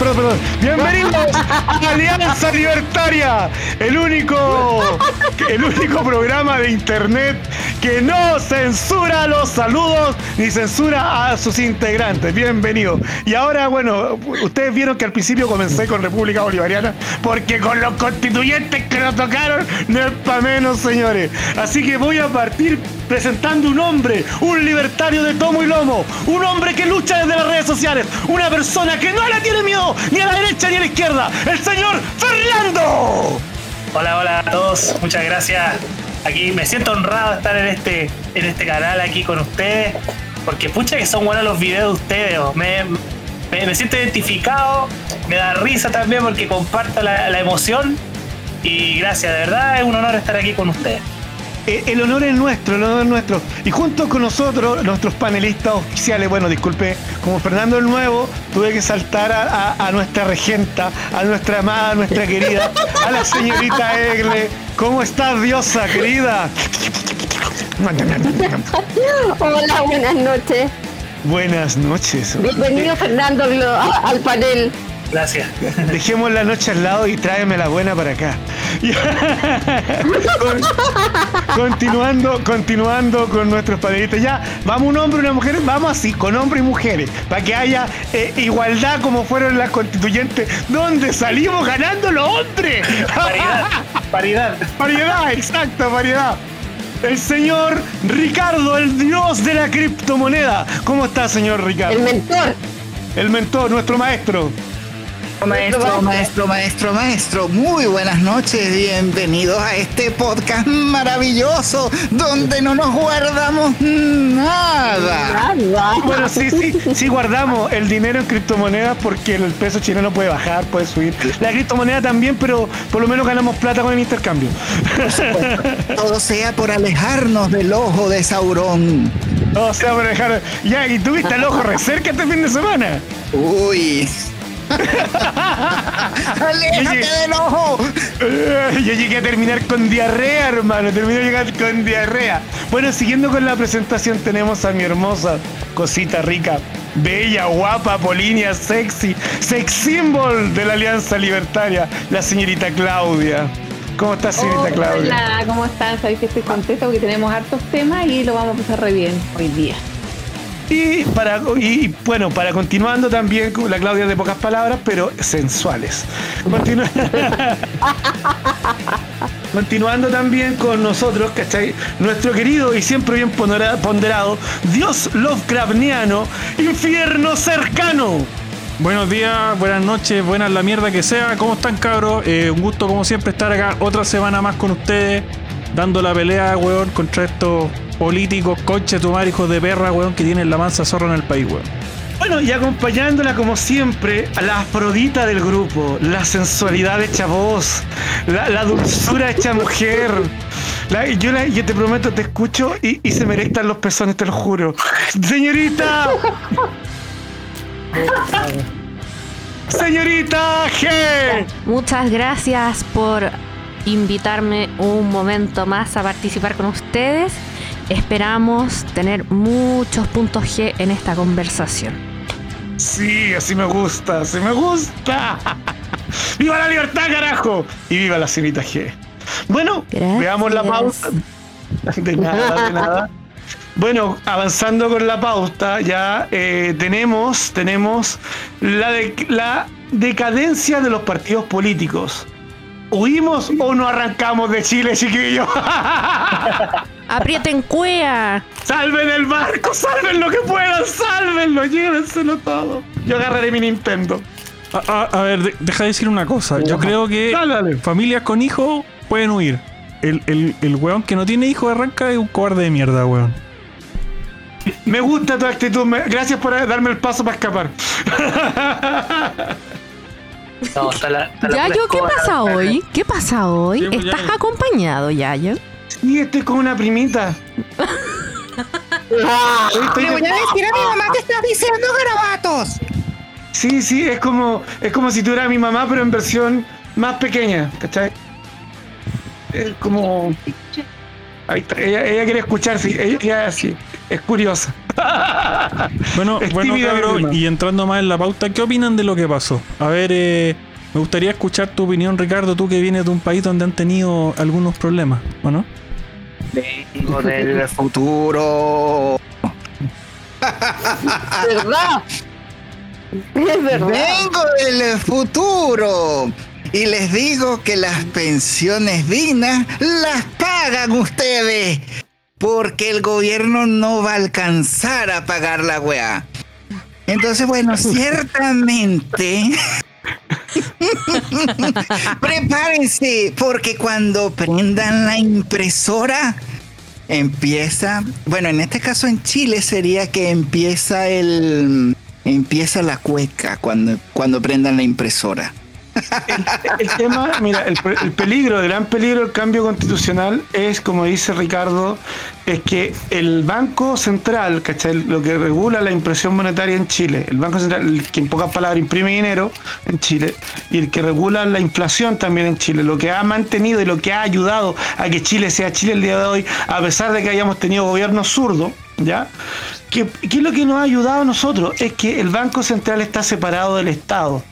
perdón, perdón. Bienvenidos a Alianza Libertaria, el único, el único programa de internet que no censura los saludos ni censura a sus integrantes. Bienvenido. Y ahora, bueno, ustedes vieron que al principio comencé con República Bolivariana, porque con los constituyentes que nos tocaron no es para menos, señores. Así que voy a partir presentando un hombre, un libertario de tomo y lomo, un hombre que lucha desde las redes sociales, una persona que no le tiene miedo ni a la derecha ni a la izquierda, el señor Fernando. Hola, hola a todos, muchas gracias. Aquí me siento honrado de estar en este, en este canal aquí con ustedes, porque pucha que son buenos los videos de ustedes. oh. Me, me, siento identificado, me da risa también porque comparto la, la emoción y gracias, de verdad es un honor estar aquí con ustedes. Eh, El honor es nuestro, el honor es nuestro. Y junto con nosotros, nuestros panelistas oficiales, bueno, disculpe, como Fernando el Nuevo, tuve que saltar a, a- a nuestra regenta, a nuestra amada, a nuestra querida, a la señorita Egle. ¿Cómo estás, diosa querida? Hola, buenas noches. Buenas noches. Bienvenido Fernando al panel. Gracias. Dejemos la noche al lado y tráeme la buena para acá. Con- continuando, continuando con nuestros panelistas. Ya, vamos un hombre y una mujer, vamos así, con hombres y mujeres, para que haya eh, igualdad como fueron las constituyentes, donde salimos ganando los hombres. Paridad, paridad. Variedad, exacto, variedad. El señor Ricardo, el dios de la criptomoneda. ¿Cómo está, señor Ricardo? El mentor. El mentor, nuestro maestro. Maestro, maestro, maestro, maestro, muy buenas noches, bienvenidos a este podcast maravilloso donde no nos guardamos nada. Nada. Bueno, sí, sí, sí guardamos el dinero en criptomonedas porque el peso chileno puede bajar, puede subir. La criptomoneda también, pero por lo menos ganamos plata con el intercambio. Todo sea por alejarnos del ojo de Saurón. O sea, para dejar. Ya, y tuviste el ojo recerca este fin de semana. Uy. ¡Aléjate del ojo! Eh, Yo llegué a terminar con diarrea, hermano. Terminé de llegar con diarrea. Bueno, siguiendo con la presentación, tenemos a mi hermosa cosita rica, bella, guapa, polinia, sexy, sex symbol de la Alianza Libertaria, la señorita Claudia. ¿Cómo estás, señorita Claudia? Hola, ¿cómo están? Sabéis que estoy contenta porque tenemos hartos temas y lo vamos a pasar re bien hoy día. Y para y bueno, para continuando también con la Claudia de pocas palabras, pero sensuales. Continu- Continuando también con nosotros, ¿cachai? Nuestro querido y siempre bien pondera- ponderado Dios Lovecraftiano, infierno cercano. Buenos días, buenas noches, buenas la mierda que sea. ¿Cómo están, cabros? Eh, un gusto, como siempre, estar acá otra semana más con ustedes, dando la pelea, weón, contra estos políticos, conches, tu madre, hijos de perra, weón, que tienen la mansa zorra en el país, weón. Bueno, y acompañándola como siempre, a la afrodita del grupo, la sensualidad hecha voz, la, la dulzura hecha mujer. La- yo, la- yo te prometo, te escucho y, y se me erectan los pezones, te lo juro. ¡Señorita! ¡Señorita G! Muchas gracias por invitarme un momento más a participar con ustedes. Esperamos tener muchos puntos G en esta conversación. Sí, así me gusta, así me gusta. ¡Viva la libertad, carajo! Y viva la señorita G. Bueno, Gracias. veamos la pausa. De nada, de nada. Bueno, avanzando con la pauta, ya eh, tenemos, tenemos la, de- la decadencia de los partidos políticos. ¿Huimos o no arrancamos de Chile, chiquillos? ¡Aprieten cuea! ¡Salven el barco! ¡Salven lo que puedan! ¡Sálvenlo! ¡Llévenselo todo! Yo agarraré mi Nintendo. A, a- a ver, de- deja de decir una cosa. Yo creo que Dale, dale. familias con hijos pueden huir. El, el, el weón que no tiene hijos arranca es un cobarde de mierda, weón. Me gusta tu actitud. Gracias por darme el paso para escapar. No, está la, está la Yayo, ¿qué pasa hoy? ¿Qué pasa hoy? Sí, ¿Estás Yayo. acompañado, Yayo? Sí, estoy con una primita. Estoy- Le voy a decir a mi mamá que estás diciendo garabatos. Sí, sí, es como, es como si tuviera a mi mamá, pero en versión más pequeña, ¿cachai? Es como. Ahí está, ella, ella quiere escuchar, sí, ella, ella así. Es curiosa. Bueno, Es bueno, tímida, Vilma. y entrando más en la pauta, ¿qué opinan de lo que pasó? A ver, eh, me gustaría escuchar tu opinión, Ricardo, tú que vienes de un país donde han tenido algunos problemas, ¿o no? Vengo del futuro. ¿Verdad? Es verdad. Vengo del futuro. Y les digo que las pensiones dignas las pagan ustedes. Porque el gobierno no va a alcanzar a pagar la weá. Entonces, bueno, ciertamente. Prepárense, porque cuando prendan la impresora, empieza. Bueno, en este caso en Chile sería que empieza el. Empieza la cueca cuando, cuando prendan la impresora. El tema, mira, el, pe- el peligro, el gran peligro del cambio constitucional es, como dice Ricardo, es que el Banco Central, ¿cachai? Lo que regula la impresión monetaria en Chile, el Banco Central, el que en pocas palabras imprime dinero en Chile, y el que regula la inflación también en Chile, lo que ha mantenido y lo que ha ayudado a que Chile sea Chile el día de hoy, a pesar de que hayamos tenido gobiernos zurdos, ¿ya? ¿Qué, qué es lo que nos ha ayudado a nosotros? Es que el Banco Central está separado del Estado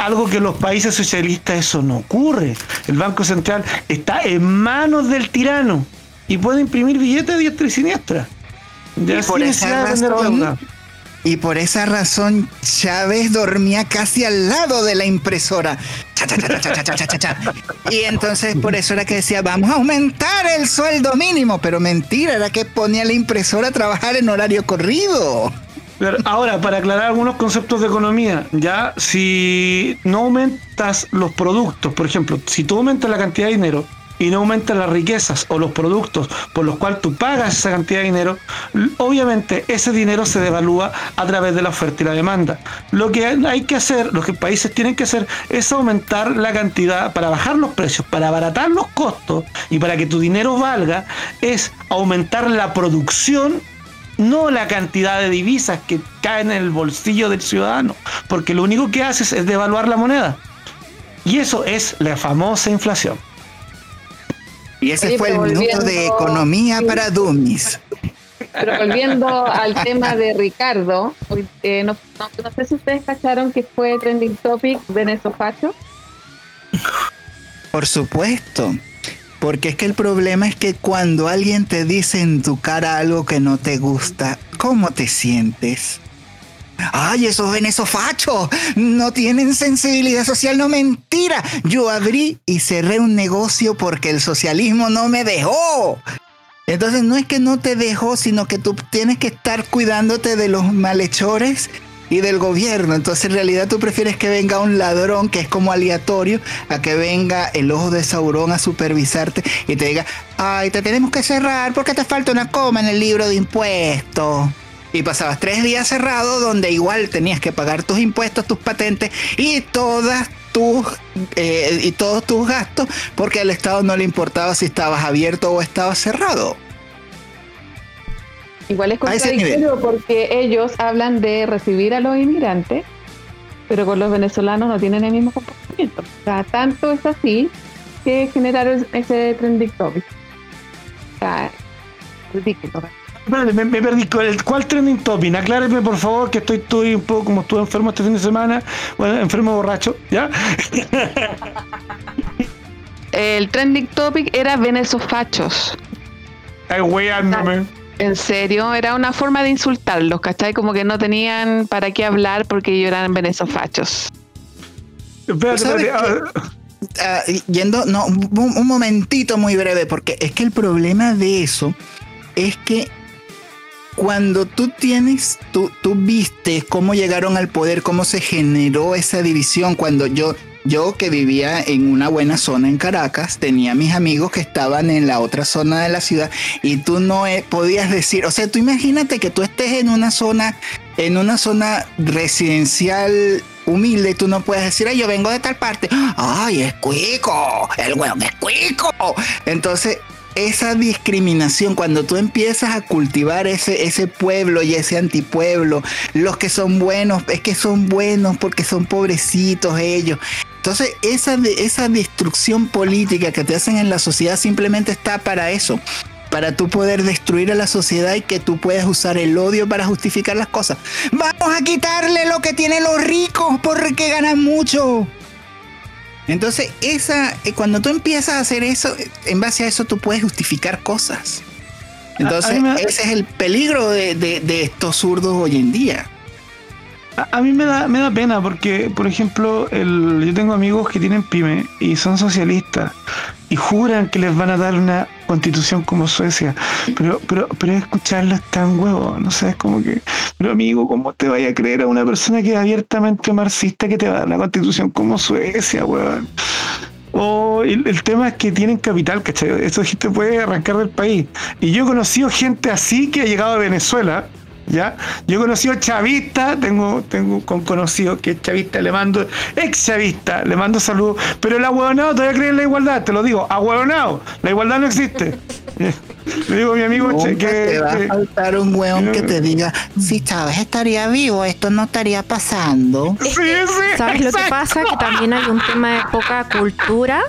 algo que en los países socialistas eso no ocurre. El Banco Central está en manos del tirano y puede imprimir billetes de diestra y siniestra. Y, por esa razón, y por esa razón Chávez dormía casi al lado de la impresora. Cha, cha, cha, y entonces por eso era que decía, vamos a aumentar el sueldo mínimo. Pero mentira, era que ponía la impresora a trabajar en horario corrido. Ahora, para aclarar algunos conceptos de economía, ya si no aumentas los productos, por ejemplo, si tú aumentas la cantidad de dinero y no aumentas las riquezas o los productos por los cuales tú pagas esa cantidad de dinero, obviamente ese dinero se devalúa a través de la oferta y la demanda. Lo que hay que hacer, lo que países tienen que hacer, es aumentar la cantidad para bajar los precios, para abaratar los costos y para que tu dinero valga, es aumentar la producción no la cantidad de divisas que caen en el bolsillo del ciudadano, porque lo único que haces es devaluar la moneda. Y eso es la famosa inflación. Y ese Oye, fue el minuto de economía para dummies. Pero volviendo al tema de Ricardo, eh, no, no- no sé si ustedes cacharon que fue trending topic Venezofacho. Por supuesto. Porque es que el problema es que cuando alguien te dice en tu cara algo que no te gusta, ¿cómo te sientes? Ay, esos venezofachos no tienen sensibilidad social, no mentira. Yo abrí y cerré un negocio porque el socialismo no me dejó. Entonces no es que no te dejó, sino que tú tienes que estar cuidándote de los malhechores y del gobierno. Entonces en realidad tú prefieres que venga un ladrón que es como aleatorio a que venga el ojo de Saurón a supervisarte y te diga, ay, te tenemos que cerrar porque te falta una coma en el libro de impuestos. Y pasabas tres días cerrado donde igual tenías que pagar tus impuestos, tus patentes y todas tus eh, y todos tus gastos porque al Estado no le importaba si estabas abierto o estabas cerrado. Igual es contradictorio porque ellos hablan de recibir a los inmigrantes, pero con los venezolanos no tienen el mismo comportamiento. O sea, tanto es así que generaron ese trending topic. O sea, ridículo. Espérate, me, me perdí. ¿Cuál, cuál trending topic? Acláreme, por favor, que estoy, estoy un poco como estuve enfermo este fin de semana. Bueno, enfermo borracho, ¿ya? El trending topic era venezofachos. Ay, weándome. En serio, era una forma de insultarlos, ¿cachai? Como que no tenían para qué hablar porque ellos eran venezofachos. Ah, yendo, no, un, un momentito muy breve, porque es que el problema de eso es que cuando tú tienes, tú, tú viste cómo llegaron al poder, cómo se generó esa división, cuando yo, yo que vivía en una buena zona en Caracas, tenía mis amigos que estaban en la otra zona de la ciudad y tú no eh, podías decir, o sea, tú imagínate que tú estés en una zona, en una zona residencial humilde, tú no puedes decir, ay, yo vengo de tal parte, ay, es cuico, el hueón es cuico. Entonces, esa discriminación, cuando tú empiezas a cultivar ese, ese pueblo y ese antipueblo, los que son buenos, es que son buenos porque son pobrecitos ellos. Entonces, esa, esa destrucción política que te hacen en la sociedad simplemente está para eso. para tú poder destruir a la sociedad y que tú puedas usar el odio para justificar las cosas. Vamos a quitarle lo que tienen los ricos porque ganan mucho. Entonces, esa, eh, cuando tú empiezas a hacer eso, en base a eso tú puedes justificar cosas. Entonces, A- a mí me- ese es el peligro de, de- de estos zurdos hoy en día. A, a mí me da, me da pena porque, por ejemplo, el, yo tengo amigos que tienen pyme y son socialistas y juran que les van a dar una constitución como Suecia, pero pero pero escucharlo es tan huevo, no sé, como que, pero amigo, ¿cómo te vaya a creer a una persona que es abiertamente marxista que te va a dar una constitución como Suecia, weón? O el, el tema es que tienen capital, ¿cachai? Esa gente puede arrancar del país. Y yo he conocido gente así que ha llegado a Venezuela, ¿ya? Yo he conocido chavistas, tengo, tengo con conocido que es chavista, le mando, ex chavista, le mando saludos, pero el ahueonado todavía cree en la igualdad, te lo digo, ahueonado, la igualdad no existe. Le digo a mi amigo che, que, te va a faltar un weón que te diga, si Chávez estaría vivo, esto no estaría pasando. Sí, sí, ¿Sabes lo que pasa? Que también hay un tema de poca cultura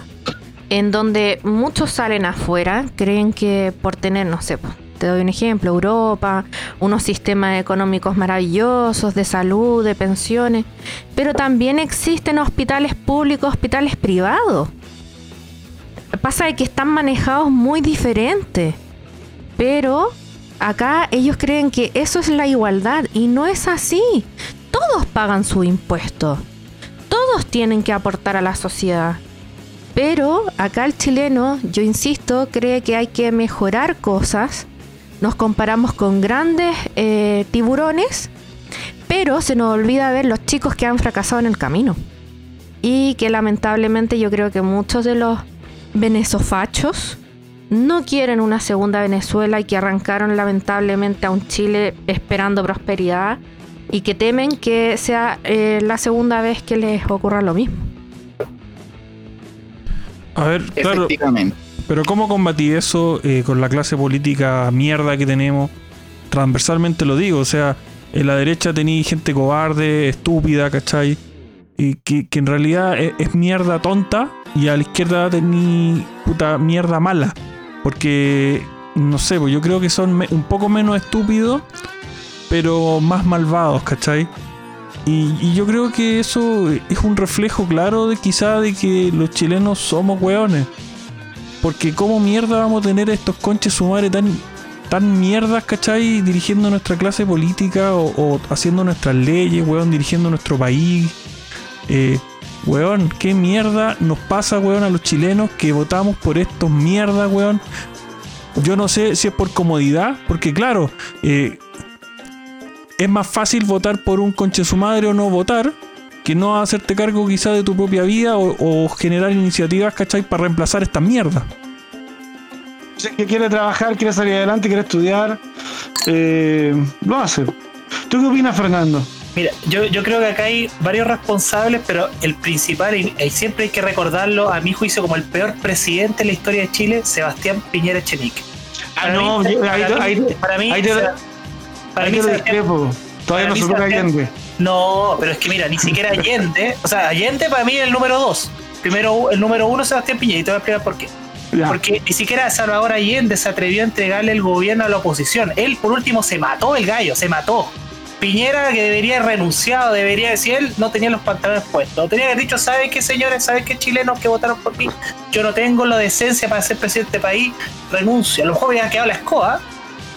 en donde muchos salen afuera, creen que por tener, no sé, pues, te doy un ejemplo, Europa, unos sistemas económicos maravillosos de salud, de pensiones, pero también existen hospitales públicos, hospitales privados. Pasa de que están manejados muy diferentes, pero acá ellos creen que eso es la igualdad y no es así. Todos pagan su impuesto. Todos tienen que aportar a la sociedad. Pero acá el chileno, yo insisto, cree que hay que mejorar cosas. Nos comparamos con grandes eh, tiburones, pero se nos olvida ver los chicos que han fracasado en el camino. Y que lamentablemente yo creo que muchos de los venezofachos no quieren una segunda Venezuela y que arrancaron lamentablemente a un Chile esperando prosperidad y que temen que sea eh, la segunda vez que les ocurra lo mismo. A ver, claro, Efectivamente. Pero ¿cómo combatir eso eh, con la clase política mierda que tenemos? Transversalmente lo digo, o sea, en la derecha tenéis gente cobarde, estúpida, ¿cachai? Y que, en realidad es, es mierda tonta y a la izquierda tenéis puta mierda mala. Porque, no sé, pues yo creo que son un poco menos estúpidos, pero más malvados, ¿cachai? Y, y yo creo que eso es un reflejo claro de quizá de que los chilenos somos hueones. Porque como mierda vamos a tener estos conches su madre tan, tan mierdas, ¿cachai? Dirigiendo nuestra clase política o, o haciendo nuestras leyes, weón, dirigiendo nuestro país. Eh, weón, ¿qué mierda nos pasa, weón, a los chilenos que votamos por estos mierdas, weón? Yo no sé si es por comodidad, porque claro, eh, es más fácil votar por un conche su madre o no votar que no hacerte cargo quizá de tu propia vida o, o generar iniciativas, ¿cachai? Para reemplazar esta mierda. Si es que quiere trabajar, quiere salir adelante, quiere estudiar, eh, lo hace. ¿Tú qué opinas, Fernando? Mira, yo, yo creo que acá hay varios responsables, pero el principal, y, y siempre hay que recordarlo, a mi juicio, como el peor presidente en la historia de Chile, Sebastián Piñera Echenique. Ah, Para no, mí- yo- ahí, para ahí- mí- para mí, ahí te, te discrepo. Todavía para no se toca Allende. No, pero es que mira, ni siquiera Allende, o sea, Allende para mí es el número dos. Primero, el número uno es Sebastián Piñera, y te voy a explicar por qué. Ya. Porque ni siquiera Salvador Allende se atrevió a entregarle el gobierno a la oposición. Él, por último, se mató el gallo, se mató. Piñera, que debería haber renunciado, debería decir, él no tenía los pantalones puestos. Tenía que haber dicho, ¿sabes qué, señores? ¿Sabes qué, chilenos que votaron por mí? Yo no tengo la decencia para ser presidente del país, renuncio. A lo mejor hubiera quedado la escoba,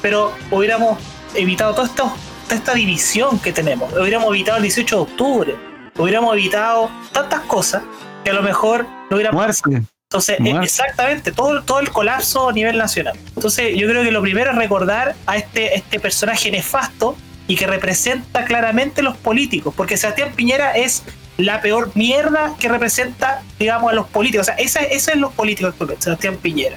pero hubiéramos evitado todo esto, toda esta división que tenemos. Hubiéramos evitado el 18 de octubre. Hubiéramos evitado tantas cosas que a lo mejor no hubiéramos Muerte. entonces, eh, exactamente, todo, todo el colapso a nivel nacional. Entonces, yo creo que lo primero es recordar a este, este personaje nefasto y que representa claramente los políticos, porque Sebastián Piñera es la peor mierda que representa, digamos, a los políticos. O sea, esa, ese es los políticos, Sebastián Piñera.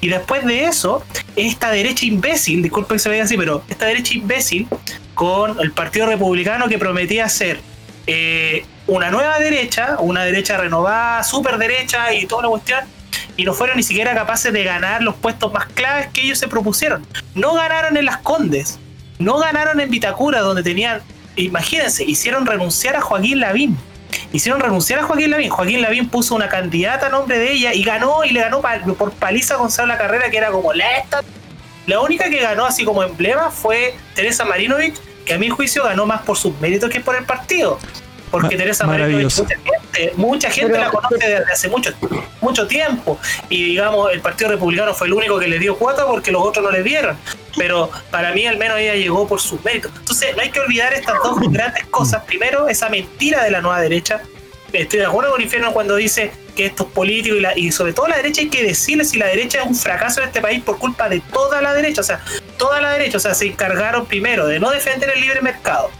Y después de eso, esta derecha imbécil, disculpen que se vea así, pero esta derecha imbécil con el Partido Republicano que prometía ser eh, una nueva derecha, una derecha renovada, super derecha y toda la cuestión, y no fueron ni siquiera capaces de ganar los puestos más claves que ellos se propusieron. No ganaron en Las Condes, no ganaron en Vitacura, donde tenían, imagínense, hicieron renunciar a Joaquín Lavín. Hicieron renunciar a Joaquín Lavín. Joaquín Lavín puso una candidata a nombre de ella y ganó y le ganó por paliza a Gonzalo carrera, que era como la esta La única que ganó así como emblema fue Teresa Marinovich, que a mi juicio ganó más por sus méritos que por el partido. Porque Ma- Teresa Marinovich, mucha gente, mucha gente Pero- la conoce desde hace mucho, mucho tiempo. Y digamos, el Partido Republicano fue el único que le dio cuota porque los otros no le dieron. Pero para mí al menos ella llegó por sus méritos. Entonces no hay que olvidar estas dos grandes cosas. Primero, esa mentira de la nueva derecha. Estoy de acuerdo con Infierno cuando dice que estos políticos y, la- y sobre todo la derecha hay que decirle si la derecha es un fracaso en este país por culpa de toda la derecha. O sea, toda la derecha, o sea, se encargaron primero de no defender el libre mercado.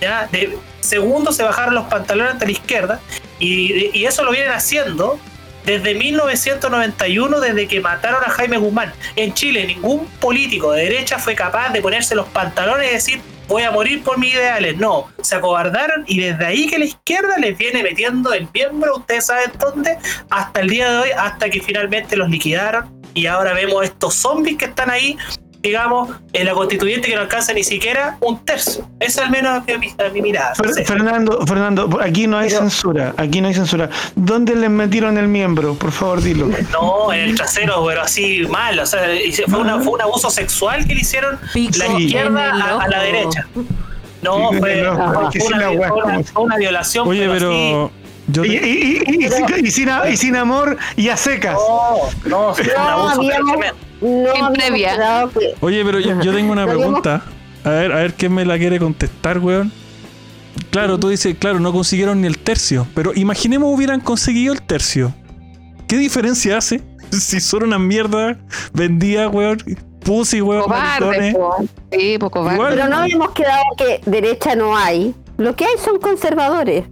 ¿ya? De, segundo, se bajaron los pantalones ante la izquierda y eso lo vienen haciendo desde 1991, desde que mataron a Jaime Guzmán. En Chile, ningún político de derecha fue capaz de ponerse los pantalones y decir voy a morir por mis ideales. No, se acobardaron y desde ahí que la izquierda les viene metiendo el miembro, ustedes saben dónde, hasta el día de hoy, hasta que finalmente los liquidaron. Y ahora vemos estos zombies que están ahí, digamos, en la constituyente que no alcanza ni siquiera un tercio. Eso al menos a mi, a mi mirada. Fer- No sé. Fernando, Fernando, aquí no hay Pero- censura, aquí no hay censura. ¿Dónde les metieron el miembro? Por favor, dilo. No, en el trasero, pero así mal. O sea, fue, una- fue un abuso sexual que le hicieron Pico la izquierda a, a la derecha. No, fue, No, una, fue una- como- fue una violación. Oye, pero yo Y, y- y- y- y sin, amor y a secas. No, no, fue un No, abuso pero. No, En habíamos previa. que- Oye, pero yo, yo tengo una pregunta. A ver, a ver quién me la quiere contestar, weón. Claro, tú dices, claro, no consiguieron ni el tercio. Pero imaginemos hubieran conseguido el tercio. ¿Qué diferencia hace? Si son una mierda vendía, weón, pussy, weón, Cobarde, po. Sí, pues cobarde. Igual. Pero no habíamos quedado que derecha no hay. Lo que hay son conservadores.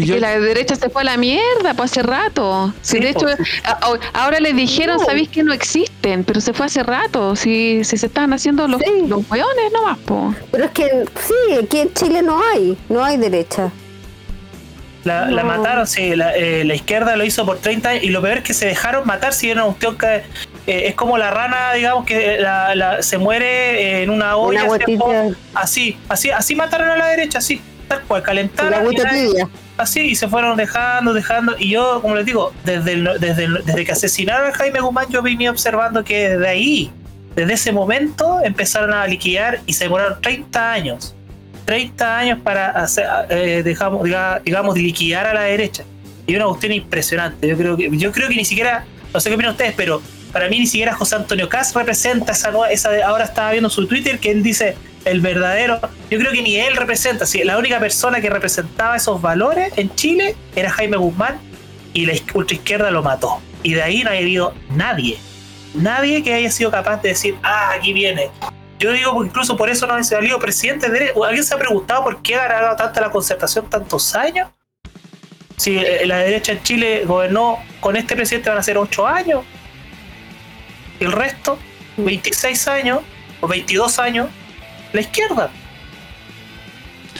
Que yo, la derecha se fue a la mierda, pues hace rato. Si Sí, de hecho, pues. a- ahora les dijeron, No. sabéis que no existen, pero se fue hace rato. Si, si se estaban haciendo los, Sí. los hueones nomás, po. Pero es que sí, aquí en Chile no hay. No hay derecha. La, la mataron, sí, la, eh, la izquierda lo hizo por 30 años y lo peor es que se dejaron matar si era una cuestión que eh, es como la rana, digamos, que la- la- se muere en una olla. Así, así, así mataron a la derecha, así, tal cual, La calentaron. agüita tibia. Así y se fueron dejando, dejando. Y yo, como les digo, desde, desde, desde que asesinaron a Jaime Guzmán, yo venía observando que desde ahí, desde ese momento, empezaron a liquidar y se demoraron 30 años. 30 años para hacer, eh, dejamos, diga- digamos, liquidar a la derecha. Y una cuestión impresionante. Yo creo que, yo creo que ni siquiera, no sé qué opinan ustedes, pero para mí ni siquiera José Antonio Caz representa esa esa ahora estaba viendo su Twitter que él dice el verdadero. Yo creo que ni él representa. Sí, la única persona que representaba esos valores en Chile era Jaime Guzmán y la ultraizquierda lo mató. Y de ahí no ha habido nadie. Nadie que haya sido capaz de decir, ah, aquí viene. Yo digo, incluso por eso no han salido presidentes de derecha. ¿O ¿Alguien se ha preguntado por qué ha ganado tanta la concertación tantos años? Si eh, la derecha en Chile gobernó con este presidente van a ser 8 años. Y el resto, 26 años o 22 años, la izquierda.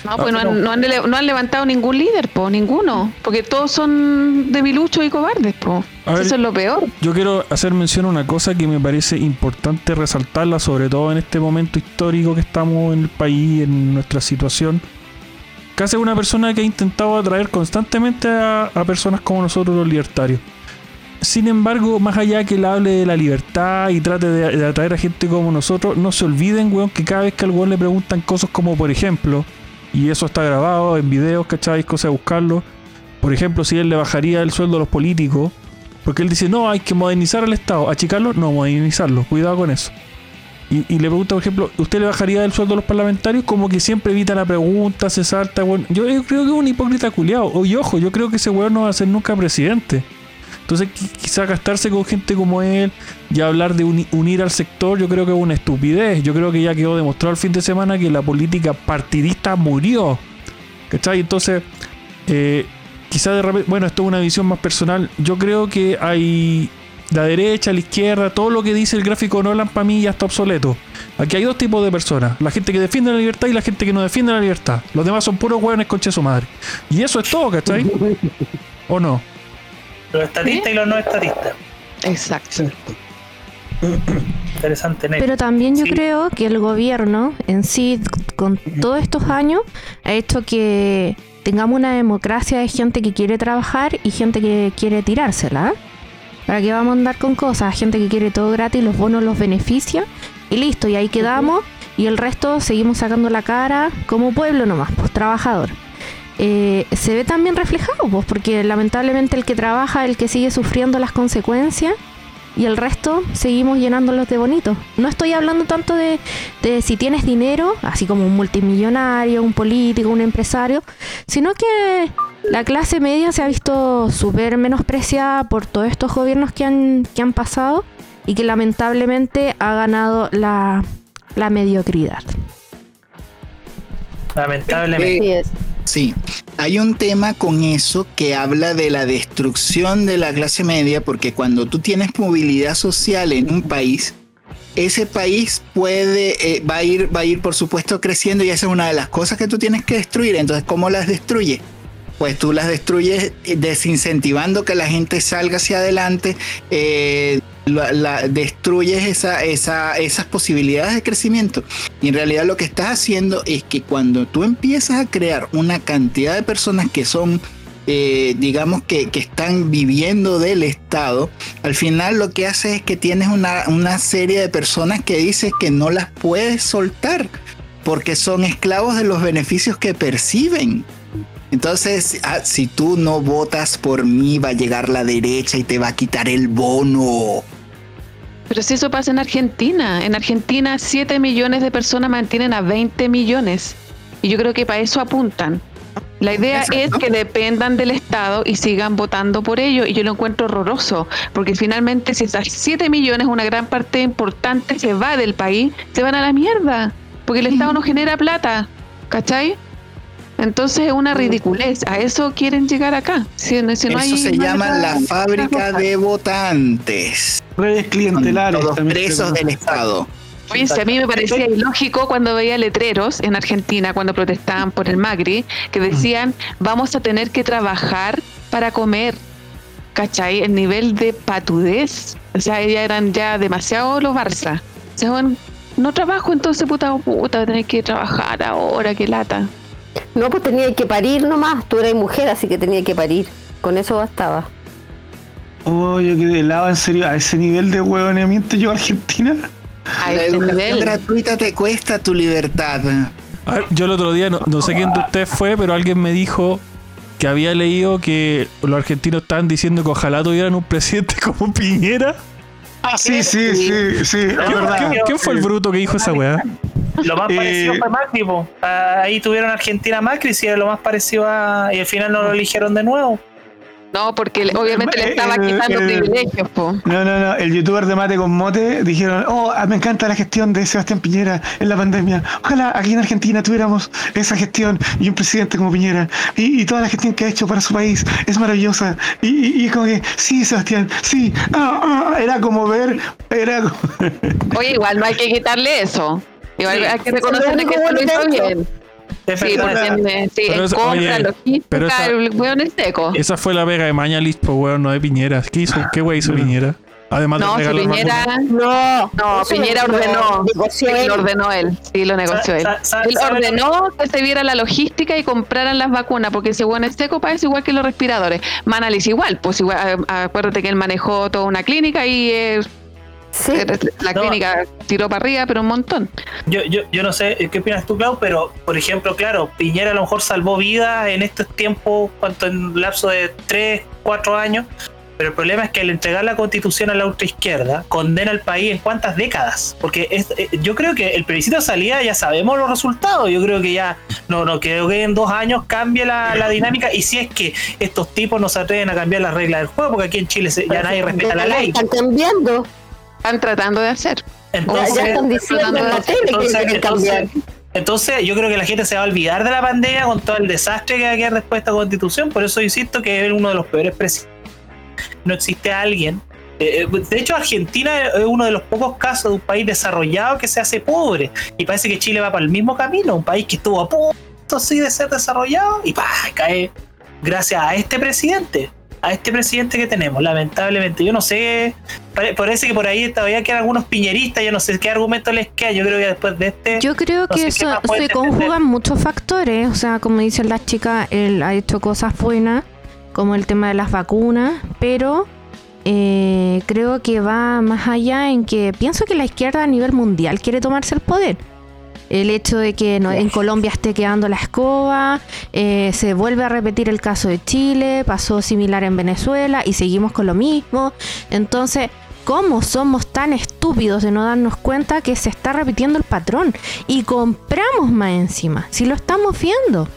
No, pues no han, no han no han levantado ningún líder, po, ninguno. Porque todos son debiluchos y cobardes, po. Ver, Eso es lo peor. yo quiero hacer mención a una cosa que me parece importante resaltarla, sobre todo en este momento histórico que estamos en el país, en nuestra situación. Casi una persona que ha intentado atraer constantemente a, a personas como nosotros los libertarios. Sin embargo, más allá que él hable de la libertad y trate de, atraer a gente como nosotros, no se olviden, weón, que cada vez que al weón le preguntan cosas como, por ejemplo, y eso está grabado en videos, ¿cachai? Cosa de buscarlo. Por ejemplo, si él le bajaría el sueldo a los políticos, porque él dice, no, hay que modernizar al Estado. ¿Achicarlo? No, modernizarlo. Cuidado con eso. Y, le pregunta, por ejemplo, ¿usted le bajaría el sueldo a los parlamentarios? Como que siempre evita la pregunta, se salta, weón. Yo, yo creo que es un hipócrita culiado. Y ojo, yo creo que ese weón no va a ser nunca presidente. Entonces, qui- quizá gastarse con gente como él y hablar de uni- unir al sector, yo creo que es una estupidez. Yo creo que ya quedó demostrado el fin de semana que la política partidista murió. ¿Cachai? Entonces, eh, quizá de repente, bueno, esto es una visión más personal. Yo creo que hay la derecha, la izquierda, todo lo que dice el gráfico Nolan para mí ya está obsoleto. Aquí hay dos tipos de personas: la gente que defiende la libertad y la gente que no defiende la libertad. Los demás son puros hueones conche su madre. Y eso es todo, ¿cachai? ¿O no? Los estatistas y los no estatistas. Exacto. Interesante, Ney. Pero también yo Sí. creo que el gobierno en sí, con todos estos años, ha hecho que tengamos una democracia de gente que quiere trabajar y gente que quiere tirársela. ¿Para qué vamos a andar con cosas? Gente que quiere todo gratis, los bonos los beneficia y listo, y ahí quedamos. Y el resto seguimos sacando la cara como pueblo nomás, pues trabajador. Eh, se ve también reflejado, pues, porque lamentablemente el que trabaja, el que sigue sufriendo las consecuencias, y el resto seguimos llenándolos de bonito. No estoy hablando tanto de, de si tienes dinero, así como un multimillonario, un político, un empresario, sino que la clase media se ha visto súper menospreciada por todos estos gobiernos que han, que han pasado y que lamentablemente ha ganado la, la mediocridad. Lamentablemente. Así es. Sí, hay un tema con eso que habla de la destrucción de la clase media, porque cuando tú tienes movilidad social en un país, ese país puede, eh, va, a ir, va a ir por supuesto creciendo y esa es una de las cosas que tú tienes que destruir. Entonces, ¿cómo las destruyes? Pues tú las destruyes eh, desincentivando que la gente salga hacia adelante, eh, la- la- destruyes esa, esa- esas posibilidades de crecimiento. Y en realidad lo que estás haciendo es que cuando tú empiezas a crear una cantidad de personas que son, eh, digamos, que, que están viviendo del Estado, al final lo que hace es que tienes una, una serie de personas que dices que no las puedes soltar porque son esclavos de los beneficios que perciben. Entonces, ah, si tú no votas por mí, va a llegar la derecha y te va a quitar el bono. Pero si eso pasa en Argentina, en Argentina 7 millones de personas mantienen a 20 millones. Y yo creo que para eso apuntan. La idea Exacto. es que dependan del Estado y sigan votando por ello. Y yo lo encuentro horroroso, porque finalmente si esas 7 millones, una gran parte importante se va del país, se van a la mierda, porque el Estado no genera plata, ¿cachai? Entonces es una ridiculez. A eso quieren llegar acá. Si, no- si no Eso hay- se no llama la fábrica de votantes. Redes clientelares. También presos del. Estado. Oye, si a mí me parecía ilógico cuando veía letreros en Argentina, cuando protestaban por el Macri, que decían, vamos a tener que trabajar para comer. ¿Cachai? El nivel de patudez. O sea, ya eran ya demasiado los Barça. O sea, bueno, no trabajo, entonces puta, puta, voy a tener que trabajar ahora, qué lata. No, pues tenía que parir nomás. Tú eras mujer, así que tenía que parir. Con eso bastaba. Oh, yo quedé helado, en serio. A ese nivel de huevoneamiento yo Argentina. A La educación nivel. gratuita te cuesta tu libertad. A ver, yo el otro día, no, no sé quién de ustedes fue, pero alguien me dijo que había leído que los argentinos estaban diciendo que ojalá tuvieran un presidente como Piñera. Ah, sí, sí, sí, sí, es verdad. ¿Quién, quién fue el bruto que dijo esa weá? Lo más Eh, parecido fue Macri, po. Ah, Ahí tuvieron Argentina Macri, si era lo más parecido a. Y al final no lo eligieron de nuevo. No, porque le- obviamente le estaba El- quitando el- privilegios, po. No, no, no. El youtuber de Mate con Mote dijeron, oh, me encanta la gestión de Sebastián Piñera en la pandemia. Ojalá aquí en Argentina tuviéramos esa gestión y un presidente como Piñera. Y, y toda la gestión que ha hecho para su país es maravillosa. Y, y, y como que, sí, Sebastián, sí. Ah, ah, era como ver, era como- Oye, igual no hay que quitarle eso. Igual Sí. hay que reconocerle que se lo hizo bien. Es Sí, Pero en eso- compra, oye, logística, pero esa- el weón es seco. Esa fue la vega de Mañalich, pues weón, no de Piñera. ¿Qué hizo? ¿Qué wey hizo Piñera? Además No, de si Piñera. No, no, Piñera ordenó, sí, lo ordenó él, sí, lo negoció él. Él ordenó que se viera la logística y compraran las vacunas, porque ese weón es seco para eso igual que los respiradores. Manalis igual, pues igual, a- acuérdate que él manejó toda una clínica y eh, Sí. la No. clínica tiró para arriba, pero un montón. Yo, yo, yo no sé qué opinas tú, Clau, pero por ejemplo, claro, Piñera a lo mejor salvó vidas en estos tiempos, cuanto en lapso de 3, 4 años, pero el problema es que al entregar la constitución a la ultraizquierda, condena al país en cuántas décadas. Porque es, eh, yo creo que el plebiscito de salida ya sabemos los resultados. Yo creo que ya, no, no creo que en dos años cambie la, la dinámica. Y si es que estos tipos no se atreven a cambiar las reglas del juego, porque aquí en Chile se- ya nadie respeta la ley. Están cambiando. Están tratando de hacer. Entonces, ya están diciendo en la tele que entonces- quieren cambiar. entonces- entonces, yo creo que la gente se va a olvidar de la pandemia con todo el desastre que va a quedar después de esta constitución. Por eso insisto que es uno de los peores presidentes. No existe alguien. eh, de hecho, Argentina es uno de los pocos casos de un país desarrollado que se hace pobre. Y parece que Chile va para el mismo camino. Un país que estuvo a punto así de ser desarrollado y ¡pah! cae gracias a este presidente. A este presidente que tenemos, lamentablemente. Yo no sé. pare- Parece que por ahí todavía quedan algunos piñeristas. Yo no sé qué argumento les queda. Yo creo que después de este. Yo creo No que eso se conjugan muchos factores. O sea, como dicen las chicas, él ha hecho cosas buenas, como el tema de las vacunas, pero eh, creo que va más allá en que pienso que la izquierda a nivel mundial quiere tomarse el poder. El hecho de que no- en Colombia esté quedando la escoba, eh, se vuelve a repetir el caso de Chile, pasó similar en Venezuela y seguimos con lo mismo. Entonces, ¿cómo somos tan estúpidos de no darnos cuenta que se está repitiendo el patrón? Y compramos más encima, si lo estamos viendo.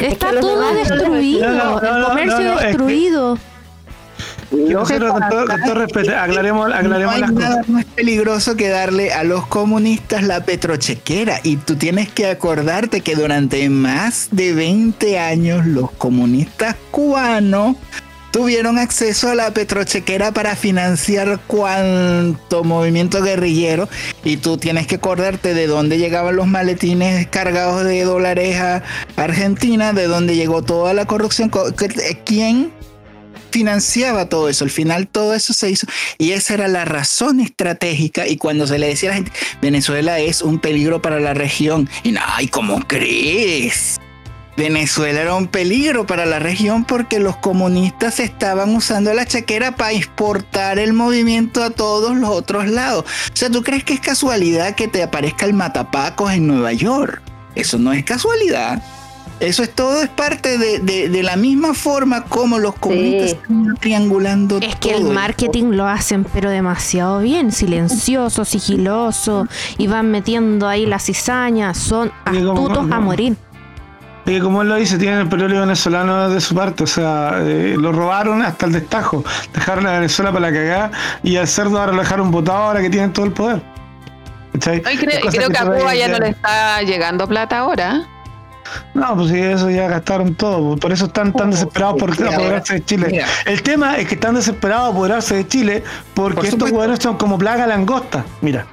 Está que todo demás- destruido, No, no, no, el comercio no, no, es que- destruido. Que nosotros, con todo, con todo respeto, aclaremos, aclaremos no hay las nada cosas. más peligroso que darle a los comunistas la petrochequera. Y tú tienes que acordarte que durante más de 20 años los comunistas cubanos tuvieron acceso a la petrochequera para financiar cuanto movimiento guerrillero. Y tú tienes que acordarte de dónde llegaban los maletines cargados de dólares a Argentina, de dónde llegó toda la corrupción. co- que- ¿Quién financiaba todo eso. Al final todo eso se hizo y esa era la razón estratégica. Y cuando se le decía a la gente, Venezuela es un peligro para la región. Y no, ¿y cómo crees? Venezuela era un peligro para la región porque los comunistas estaban usando la chaquera para exportar el movimiento a todos los otros lados. O sea, ¿tú crees que es casualidad que te aparezca el matapacos en Nueva York? Eso no es casualidad. Eso es todo, es parte de, de- de la misma forma como los comunistas Sí. están triangulando Es que el marketing lo hacen pero demasiado bien, silencioso, sigiloso, y van metiendo ahí la cizaña, son astutos a morir. Y como él lo dice, tienen el petróleo venezolano de su parte, o sea, eh, lo robaron hasta el destajo, dejaron a Venezuela para la cagada y al cerdo ahora lo dejaron votado ahora que tienen todo el poder. Y creo, creo que a Cuba ya no le está llegando plata ahora. No, pues sí, eso ya gastaron todo, por eso están tan desesperados por Mira, apoderarse de Chile. mira. El tema es que están desesperados de apoderarse de Chile porque Por estos gobiernos son como plaga langosta. Mira,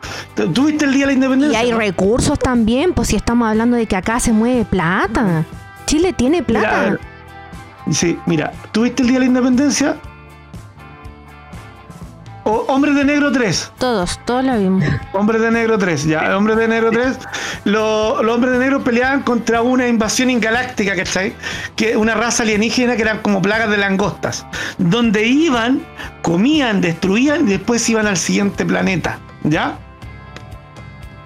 ¿tú viste el día de la Y independencia? hay no? recursos también, pues si estamos hablando de que acá se mueve plata. Chile tiene Mira, plata. ver, sí, mira, ¿tú viste el día de la independencia? O Hombres de Negro 3. Todos, todos la vimos. Hombres de Negro 3, ya, Hombres de Negro 3. Lo- los Hombres de Negro peleaban contra una invasión ingaláctica, ¿cachai? Que una raza alienígena que eran como plagas de langostas. Donde iban, comían, destruían y después iban al siguiente planeta, ¿ya?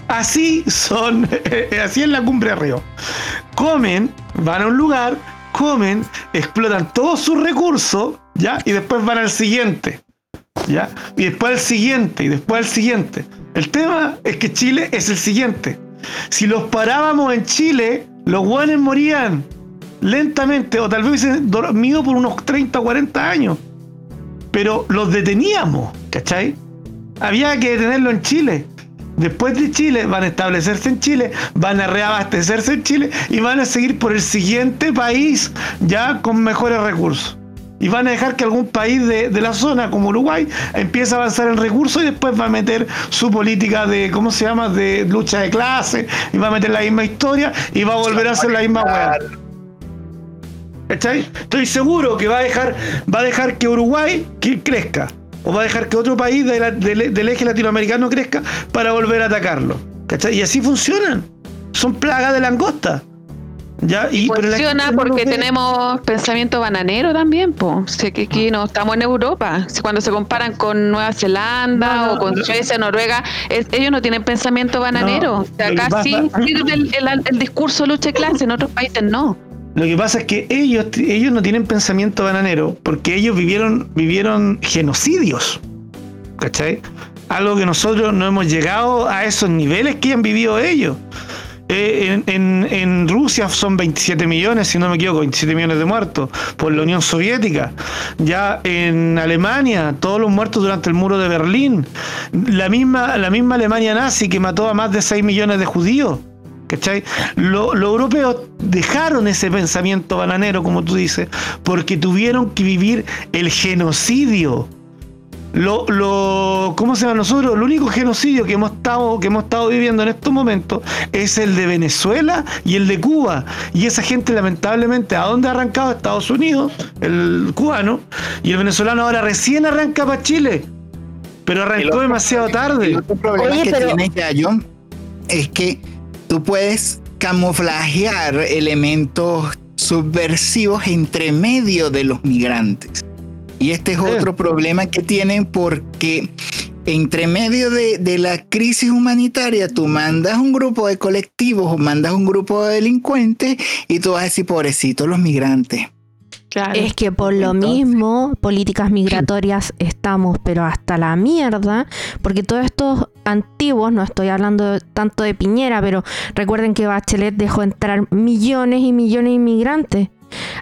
Así son, así es la cumbre de Río. Comen, van a un lugar, comen, explotan todos sus recursos, ¿ya? Y después van al siguiente. ¿Ya? Y después al siguiente, y después al siguiente. El tema es que Chile es el siguiente. Si los parábamos en Chile, los guanes morían lentamente, o tal vez hubiesen dormido por unos 30 o 40 años. Pero los deteníamos, ¿cachai? Había que detenerlo en Chile. Después de Chile van a establecerse en Chile, van a reabastecerse en Chile y van a seguir por el siguiente país ya con mejores recursos. Y van a dejar que algún país de, de la zona, como Uruguay, empiece a avanzar en recursos y después va a meter su política de, ¿cómo se llama?, de lucha de clase, y va a meter la misma historia y va a volver a hacer la misma hueá. ¿Cachai? Estoy seguro que va a dejar, va a dejar que Uruguay que crezca. O va a dejar que otro país de del eje latinoamericano crezca para volver a atacarlo. ¿Cachai? Y así funcionan. Son plagas de langosta. Funciona porque tenemos pensamiento bananero también, po. Sé que aquí no estamos en Europa. Cuando se comparan con Nueva Zelanda No, o con. Suecia, Noruega, es- ellos no tienen pensamiento bananero. O sea, acá sí sirve el, el- el discurso lucha de clase, en otros países no. Lo que pasa es que ellos, ellos no tienen pensamiento bananero porque ellos vivieron, vivieron genocidios. ¿Cachai? Algo que nosotros no hemos llegado a esos niveles que han vivido ellos. Eh, en, Rusia son 27 millones, si no me equivoco, 27 millones de muertos por la Unión Soviética. Ya en Alemania, todos los muertos durante el muro de Berlín. La misma, la misma Alemania nazi que mató a más de 6 millones de judíos. ¿Cachai? Lo- los europeos dejaron ese pensamiento bananero, como tú dices, porque tuvieron que vivir el genocidio. Lo, lo, ¿Cómo se llama nosotros? El único genocidio que hemos, estado, que hemos estado viviendo en estos momentos es el de Venezuela y el de Cuba. Y esa gente, lamentablemente, ¿a dónde ha arrancado? Estados Unidos, el cubano, y el venezolano ahora recién arranca para Chile. Pero arrancó demasiado tarde. El otro problema Oye, que pero- tiene Yayo es que tú puedes camuflajear elementos subversivos entre medio de los migrantes. Y este es otro problema que tienen porque entre medio de, de, la crisis humanitaria, tú mandas un grupo de colectivos o mandas un grupo de delincuentes y tú vas a decir, pobrecitos los migrantes. Claro. Es que por lo mismo, políticas migratorias estamos, pero hasta la mierda, porque todos estos antiguos, no estoy hablando tanto de Piñera, pero recuerden que Bachelet dejó entrar millones y millones de inmigrantes.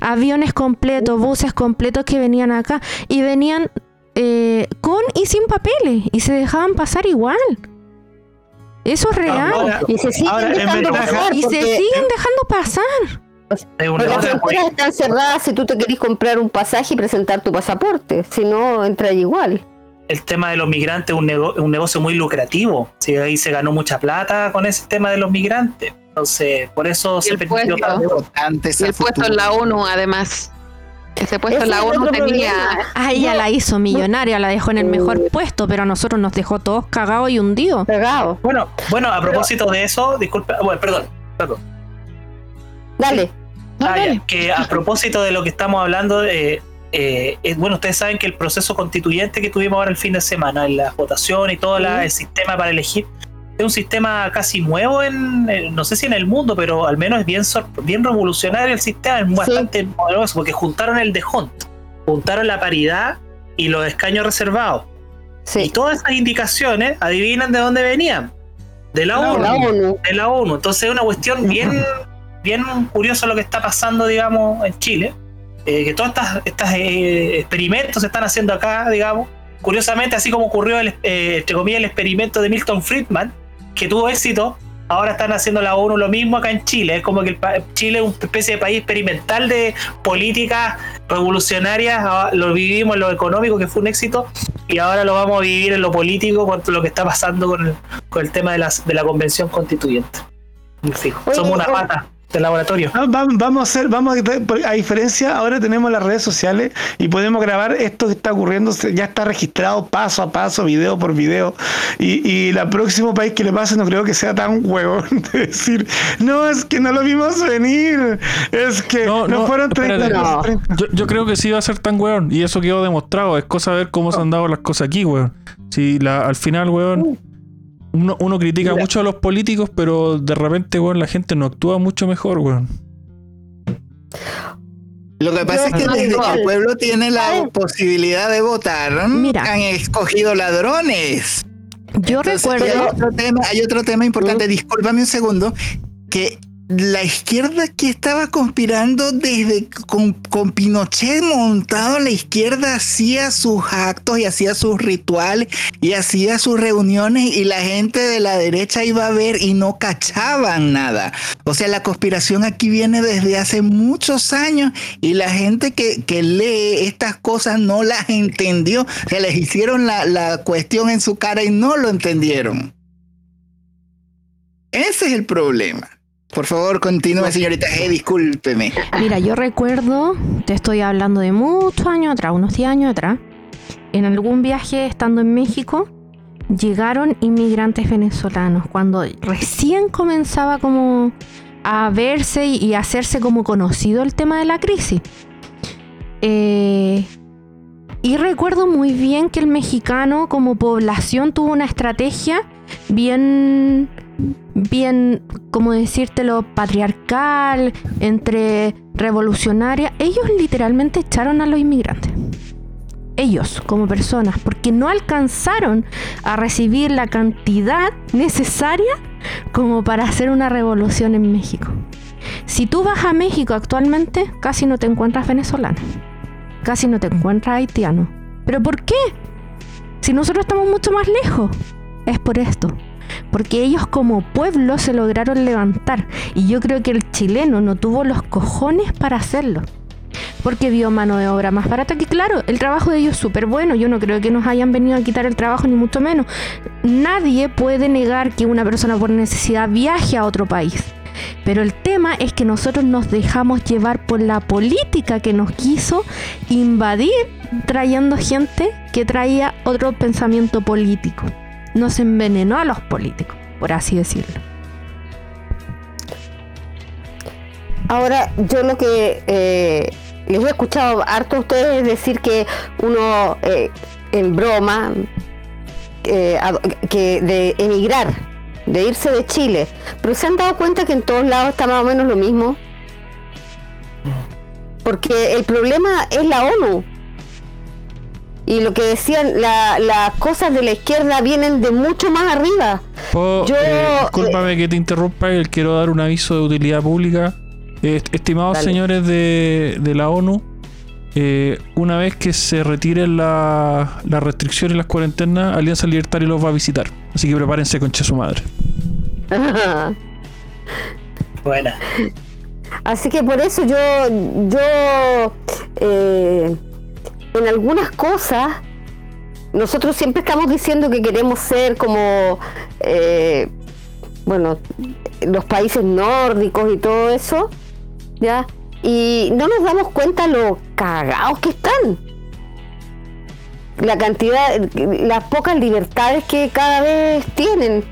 Aviones completos, buses completos que venían acá y venían eh, con y sin papeles y se dejaban pasar igual. Eso es real. y se siguen dejando pasar. Y se siguen dejando pasar. Porque las fronteras están cerradas si tú te querés comprar un pasaje y presentar tu pasaporte. Si no, entra igual. El tema de los migrantes es un, un, negocio muy lucrativo. Sí, ahí se ganó mucha plata con ese tema de los migrantes. Entonces, por eso se el puesto, y el puesto en la ONU, además. Ese puesto en la ONU tenía. Ah, ella la hizo millonaria, la dejó en el mejor puesto, pero a nosotros nos dejó todos cagados y hundidos. Cagados. Bueno, bueno, a propósito de eso, disculpe, bueno, perdón, perdón. Dale. Ah, que a propósito de lo que estamos hablando, eh, eh, bueno, ustedes saben que el proceso constituyente que tuvimos ahora el fin de semana, en la votación y todo el sistema para elegir, es un sistema casi nuevo en, no sé si en el mundo, pero al menos es bien, bien revolucionario el sistema, es bastante poderoso, porque juntaron el de Hunt, juntaron la paridad y los escaños reservados. Y todas esas indicaciones, adivinan de dónde venían. De la, ONU, De la ONU. Entonces es una cuestión bien, bien curiosa lo que está pasando, digamos, en Chile. Eh, que todos estos eh, experimentos se están haciendo acá, digamos. Curiosamente, así como ocurrió, el, eh, entre comillas, el experimento de Milton Friedman, que tuvo éxito, ahora están haciendo la ONU lo mismo acá en Chile. Es como que Chile es una especie de país experimental de políticas revolucionarias. Ah, lo vivimos en lo económico, que fue un éxito, y ahora lo vamos a vivir en lo político, con lo que está pasando con el, con el tema de, las, de la convención constituyente. En fin, somos una pata del laboratorio. vamos a hacer, vamos a, a, diferencia, ahora tenemos las redes sociales y podemos grabar esto que está ocurriendo, ya está registrado paso a paso, video por video. Y, y el próximo país que le pase no creo que sea tan huevón de decir, no, es que no lo vimos venir, es que no, fueron 30, Yo, yo, creo que sí va a ser tan huevón y eso quedó demostrado, es cosa de ver cómo se han dado las cosas aquí, huevón. Si la, al final, huevón uno, uno critica mucho a los políticos, pero de repente, weón, la gente no actúa mucho mejor, weón. Lo que pasa es que desde que el pueblo tiene la posibilidad de votar, han escogido ladrones. Yo recuerdo. Hay otro, tema, hay otro tema importante, discúlpame un segundo, que la izquierda que estaba conspirando desde con, Pinochet montado, la izquierda hacía sus actos y hacía sus rituales y hacía sus reuniones y la gente de la derecha iba a ver y no cachaban nada. O sea, la conspiración aquí viene desde hace muchos años y la gente que, que lee estas cosas no las entendió. Se les hicieron la, la cuestión en su cara y no lo entendieron. Ese es el problema. Por favor, continúe, señorita G, discúlpeme. Mira, yo recuerdo, te estoy hablando de muchos años atrás, unos 10 años atrás, en algún viaje estando en México, llegaron inmigrantes venezolanos, cuando recién comenzaba como a verse y hacerse como conocido el tema de la crisis. Eh, y recuerdo muy bien que el mexicano como población tuvo una estrategia bien bien, como decírtelo, patriarcal, entre revolucionaria, ellos literalmente echaron a los inmigrantes. Ellos como personas, porque no alcanzaron a recibir la cantidad necesaria como para hacer una revolución en México. Si tú vas a México actualmente, casi no te encuentras venezolano, casi no te encuentras haitiano. ¿Pero por qué? Si nosotros estamos mucho más lejos. Es por esto, porque ellos como pueblo se lograron levantar y yo creo que el chileno no tuvo los cojones para hacerlo. Porque vio mano de obra más barata, que claro, el trabajo de ellos es súper bueno, yo no creo que nos hayan venido a quitar el trabajo ni mucho menos. Nadie puede negar que una persona por necesidad viaje a otro país. Pero el tema es que nosotros nos dejamos llevar por la política que nos quiso invadir trayendo gente que traía otro pensamiento político nos envenenó a los políticos, por así decirlo. Ahora, yo lo que eh, les he escuchado harto a ustedes decir que uno, eh, en broma, eh, que de emigrar, de irse de Chile, pero se han dado cuenta que en todos lados está más o menos lo mismo. Porque el problema es la ONU. Y lo que decían, las cosas de la izquierda vienen de mucho más arriba. Yo, eh, discúlpame que te interrumpa, quiero dar un aviso de utilidad pública. estimados señores de, de, la ONU, eh, una vez que se retiren las restricciones y las cuarentenas, Alianza Libertaria los va a visitar. Así que prepárense, concha su madre. Buena. Así que por eso yo, yo eh, en algunas cosas, nosotros siempre estamos diciendo que queremos ser como, eh, bueno, los países nórdicos y todo eso, ¿ya? Y no nos damos cuenta lo cagados que están. La cantidad, las pocas libertades que cada vez tienen.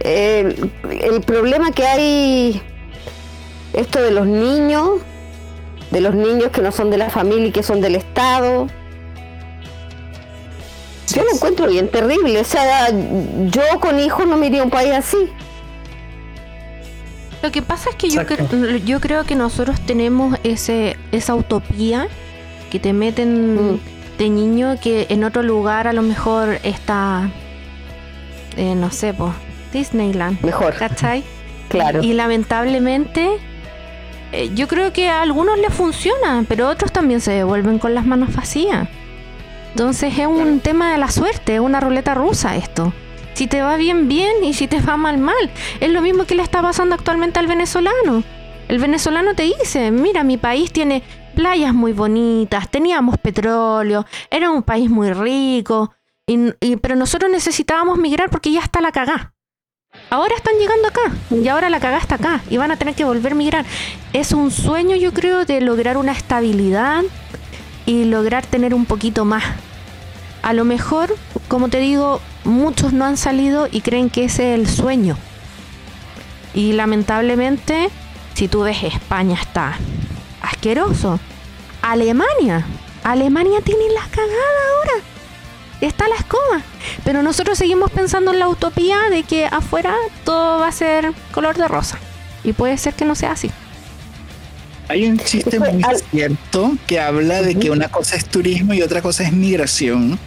El, el problema que hay, esto de los niños, de los niños que no son de la familia y que son del Estado. Yo lo encuentro bien terrible. O sea, yo con hijos no me iría a un país así. Lo que pasa es que yo, yo creo que nosotros tenemos ese esa utopía que te meten mm. de niño que en otro lugar a lo mejor está, eh, no sé, pues, Disneyland. Mejor. ¿Cachai? Claro. Y lamentablemente eh, yo creo que a algunos les funciona, pero otros también se devuelven con las manos vacías. Entonces es un tema de la suerte, es una ruleta rusa esto. Si te va bien, bien, y si te va mal, mal. Es lo mismo que le está pasando actualmente al venezolano. El venezolano te dice, mira, mi país tiene playas muy bonitas, teníamos petróleo, era un país muy rico, pero nosotros necesitábamos migrar porque ya está la cagá. Ahora están llegando acá y ahora la cagada está acá y van a tener que volver a migrar. Es un sueño, yo creo, de lograr una estabilidad y lograr tener un poquito más. A lo mejor, como te digo, muchos no han salido y creen que ese es el sueño. Y lamentablemente, si tú ves España está asqueroso. Alemania, Alemania tiene la cagada ahora está la escoba. Pero nosotros seguimos pensando en la utopía de que afuera todo va a ser color de rosa. Y puede ser que no sea así. Hay un chiste muy cierto que habla de que una cosa es turismo y otra cosa es migración.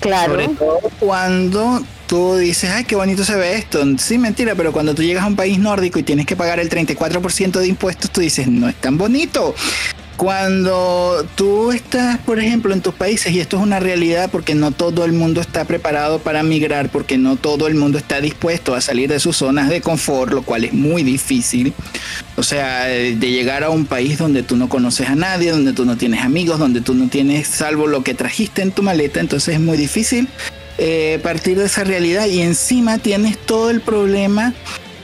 Claro. Sobre todo cuando tú dices, ay, qué bonito se ve esto. Sí, mentira, pero cuando tú llegas a un país nórdico y tienes que pagar el 34% de impuestos, tú dices, no es tan bonito. Cuando tú estás, por ejemplo, en tus países, y esto es una realidad porque no todo el mundo está preparado para migrar, porque no todo el mundo está dispuesto a salir de sus zonas de confort, lo cual es muy difícil. O sea, de llegar a un país donde tú no conoces a nadie, donde tú no tienes amigos, donde tú no tienes salvo lo que trajiste en tu maleta, entonces es muy difícil eh, partir de esa realidad y encima tienes todo el problema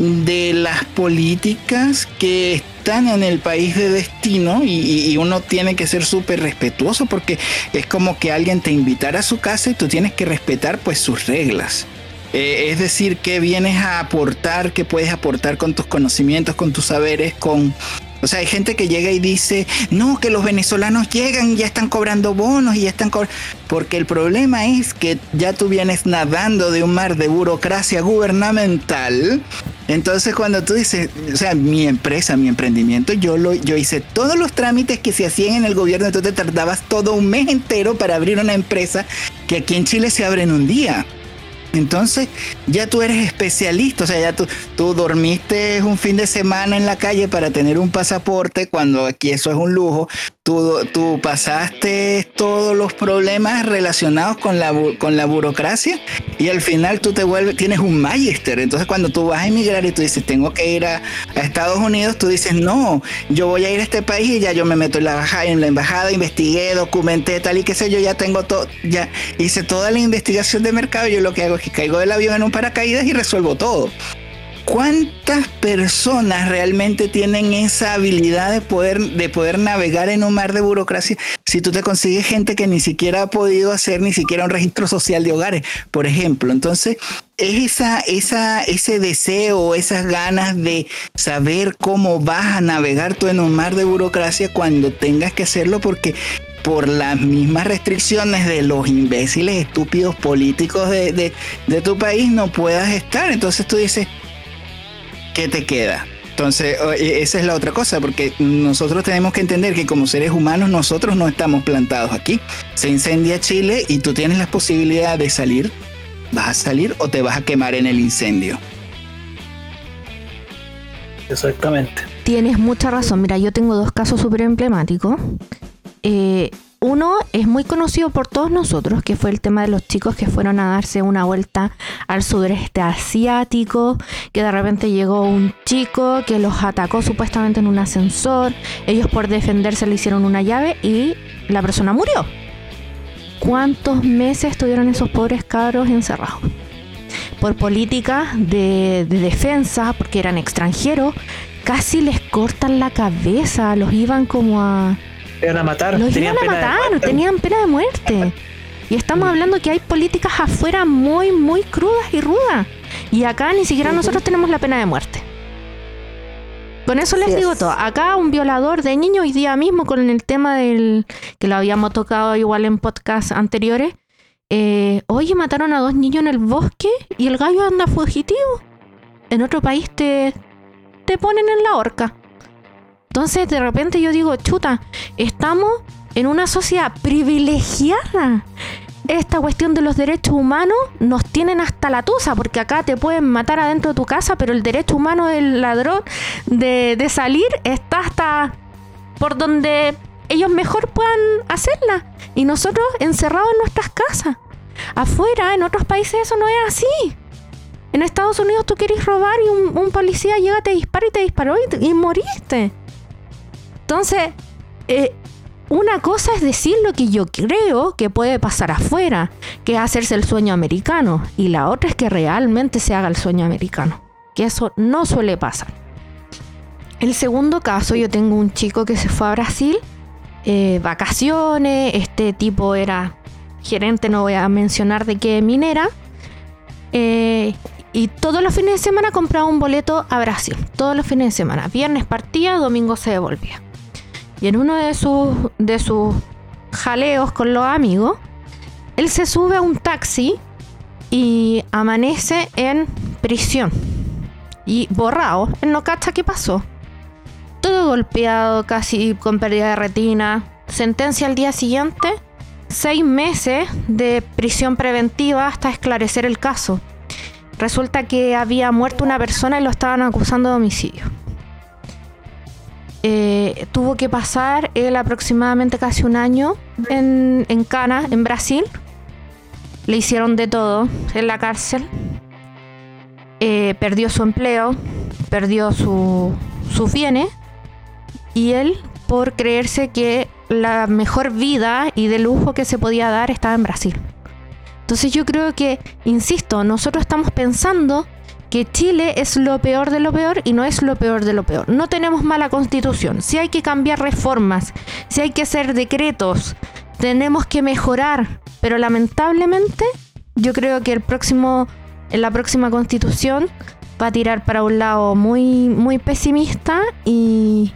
de las políticas que están en el país de destino y, uno tiene que ser súper respetuoso porque es como que alguien te invitara a su casa y tú tienes que respetar pues sus reglas. Eh, es decir, que vienes a aportar, que puedes aportar con tus conocimientos, con tus saberes, con, o sea, hay gente que llega y dice, no, que los venezolanos llegan y ya están cobrando bonos y ya están cobrando... Porque el problema es que ya tú vienes nadando de un mar de burocracia gubernamental. Entonces cuando tú dices, o sea, mi empresa, mi emprendimiento, yo, lo, yo hice todos los trámites que se hacían en el gobierno, tú te tardabas todo un mes entero para abrir una empresa que aquí en Chile se abre en un día. Entonces ya tú eres especialista, o sea, ya tú, tú dormiste un fin de semana en la calle para tener un pasaporte cuando aquí eso es un lujo. Tú, pasaste todos los problemas relacionados con la, con la burocracia y al final tú te vuelves, tienes un magister. Entonces cuando tú vas a emigrar y tú dices, tengo que ir a, Estados Unidos, tú dices, no, yo voy a ir a este país y ya yo me meto en la, en la embajada, investigué, documenté tal y qué sé yo, ya tengo todo, ya hice toda la investigación de mercado. Yo lo que hago es que caigo del avión en un paracaídas y resuelvo todo. ¿Cuántas personas realmente tienen esa habilidad de poder, de poder navegar en un mar de burocracia si tú te consigues gente que ni siquiera ha podido hacer ni siquiera un registro social de hogares, por ejemplo? Entonces, es esa, esa, ese deseo, esas ganas de saber cómo vas a navegar tú en un mar de burocracia cuando tengas que hacerlo porque por las mismas restricciones de los imbéciles estúpidos políticos de, de, de tu país no puedas estar. Entonces tú dices, ¿qué te queda? Entonces, esa es la otra cosa, porque nosotros tenemos que entender que como seres humanos nosotros no estamos plantados aquí. Se incendia Chile y tú tienes la posibilidad de salir. ¿Vas a salir o te vas a quemar en el incendio? Exactamente. Tienes mucha razón. Mira, yo tengo dos casos súper emblemáticos. Eh, uno es muy conocido por todos nosotros, que fue el tema de los chicos que fueron a darse una vuelta al sudeste asiático, que de repente llegó un chico que los atacó supuestamente en un ascensor, ellos por defenderse le hicieron una llave y la persona murió. ¿Cuántos meses estuvieron esos pobres cabros encerrados? Por políticas de, de defensa, porque eran extranjeros, casi les cortan la cabeza, los iban como a iban a matar. Los tenían iban a pena matar, tenían pena de muerte. Y estamos hablando que hay políticas afuera muy, muy crudas y rudas. Y acá ni siquiera nosotros tenemos la pena de muerte. Con eso les Así digo es. todo. Acá un violador de niños hoy día mismo con el tema del que lo habíamos tocado igual en podcast anteriores. eh, oye, mataron a dos niños en el bosque y el gallo anda fugitivo. En otro país te, te ponen en la horca. Entonces de repente yo digo, chuta, estamos en una sociedad privilegiada. Esta cuestión de los derechos humanos nos tienen hasta la tusa, porque acá te pueden matar adentro de tu casa, pero el derecho humano del ladrón de, de salir está hasta por donde ellos mejor puedan hacerla. Y nosotros encerrados en nuestras casas. Afuera, en otros países eso no es así. En Estados Unidos tú querés robar y un, policía llega, te dispara y te disparó y moriste. Entonces, eh, una cosa es decir lo que yo creo que puede pasar afuera, que es hacerse el sueño americano, y la otra es que realmente se haga el sueño americano, que eso no suele pasar. El segundo caso, yo tengo un chico que se fue a Brasil, eh, vacaciones, este tipo era gerente, no voy a mencionar de qué minera, eh, y todos los fines de semana compraba un boleto a Brasil, todos los fines de semana, viernes partía, domingo se devolvía. Y en uno de sus, de sus jaleos con los amigos, él se sube a un taxi y amanece en prisión. Y borrado, él no cacha qué pasó. Todo golpeado, casi con pérdida de retina. Sentencia al día siguiente, seis meses de prisión preventiva hasta esclarecer el caso. Resulta que había muerto una persona y lo estaban acusando de homicidio eh, tuvo que pasar él aproximadamente casi un año en, Cana, en Brasil. Le hicieron de todo en la cárcel. Eh, perdió su empleo, perdió su, sus bienes. Y él, por creerse que la mejor vida y de lujo que se podía dar estaba en Brasil. Entonces yo creo que, insisto, nosotros estamos pensando que Chile es lo peor de lo peor y no es lo peor de lo peor. No tenemos mala constitución. Si hay que cambiar reformas, si hay que hacer decretos, tenemos que mejorar. Pero lamentablemente, yo creo que la próxima constitución va a tirar para un lado muy, muy pesimista y,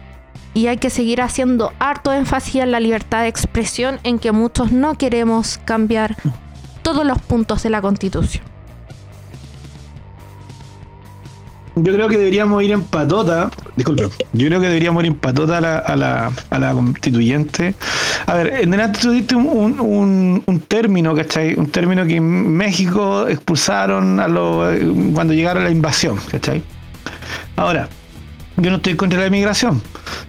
y hay que seguir haciendo harto énfasis en la libertad de expresión en que muchos no queremos cambiar todos los puntos de la constitución. Yo creo que deberíamos ir en patota. Disculpe. Yo creo que deberíamos ir en patota a la, a la, a la constituyente. A ver, en delante tú diste un, un, un- un término, ¿cachai? Un término que en México expulsaron a los, cuando llegaron a la invasión, ¿cachai? Ahora, yo no estoy contra la inmigración,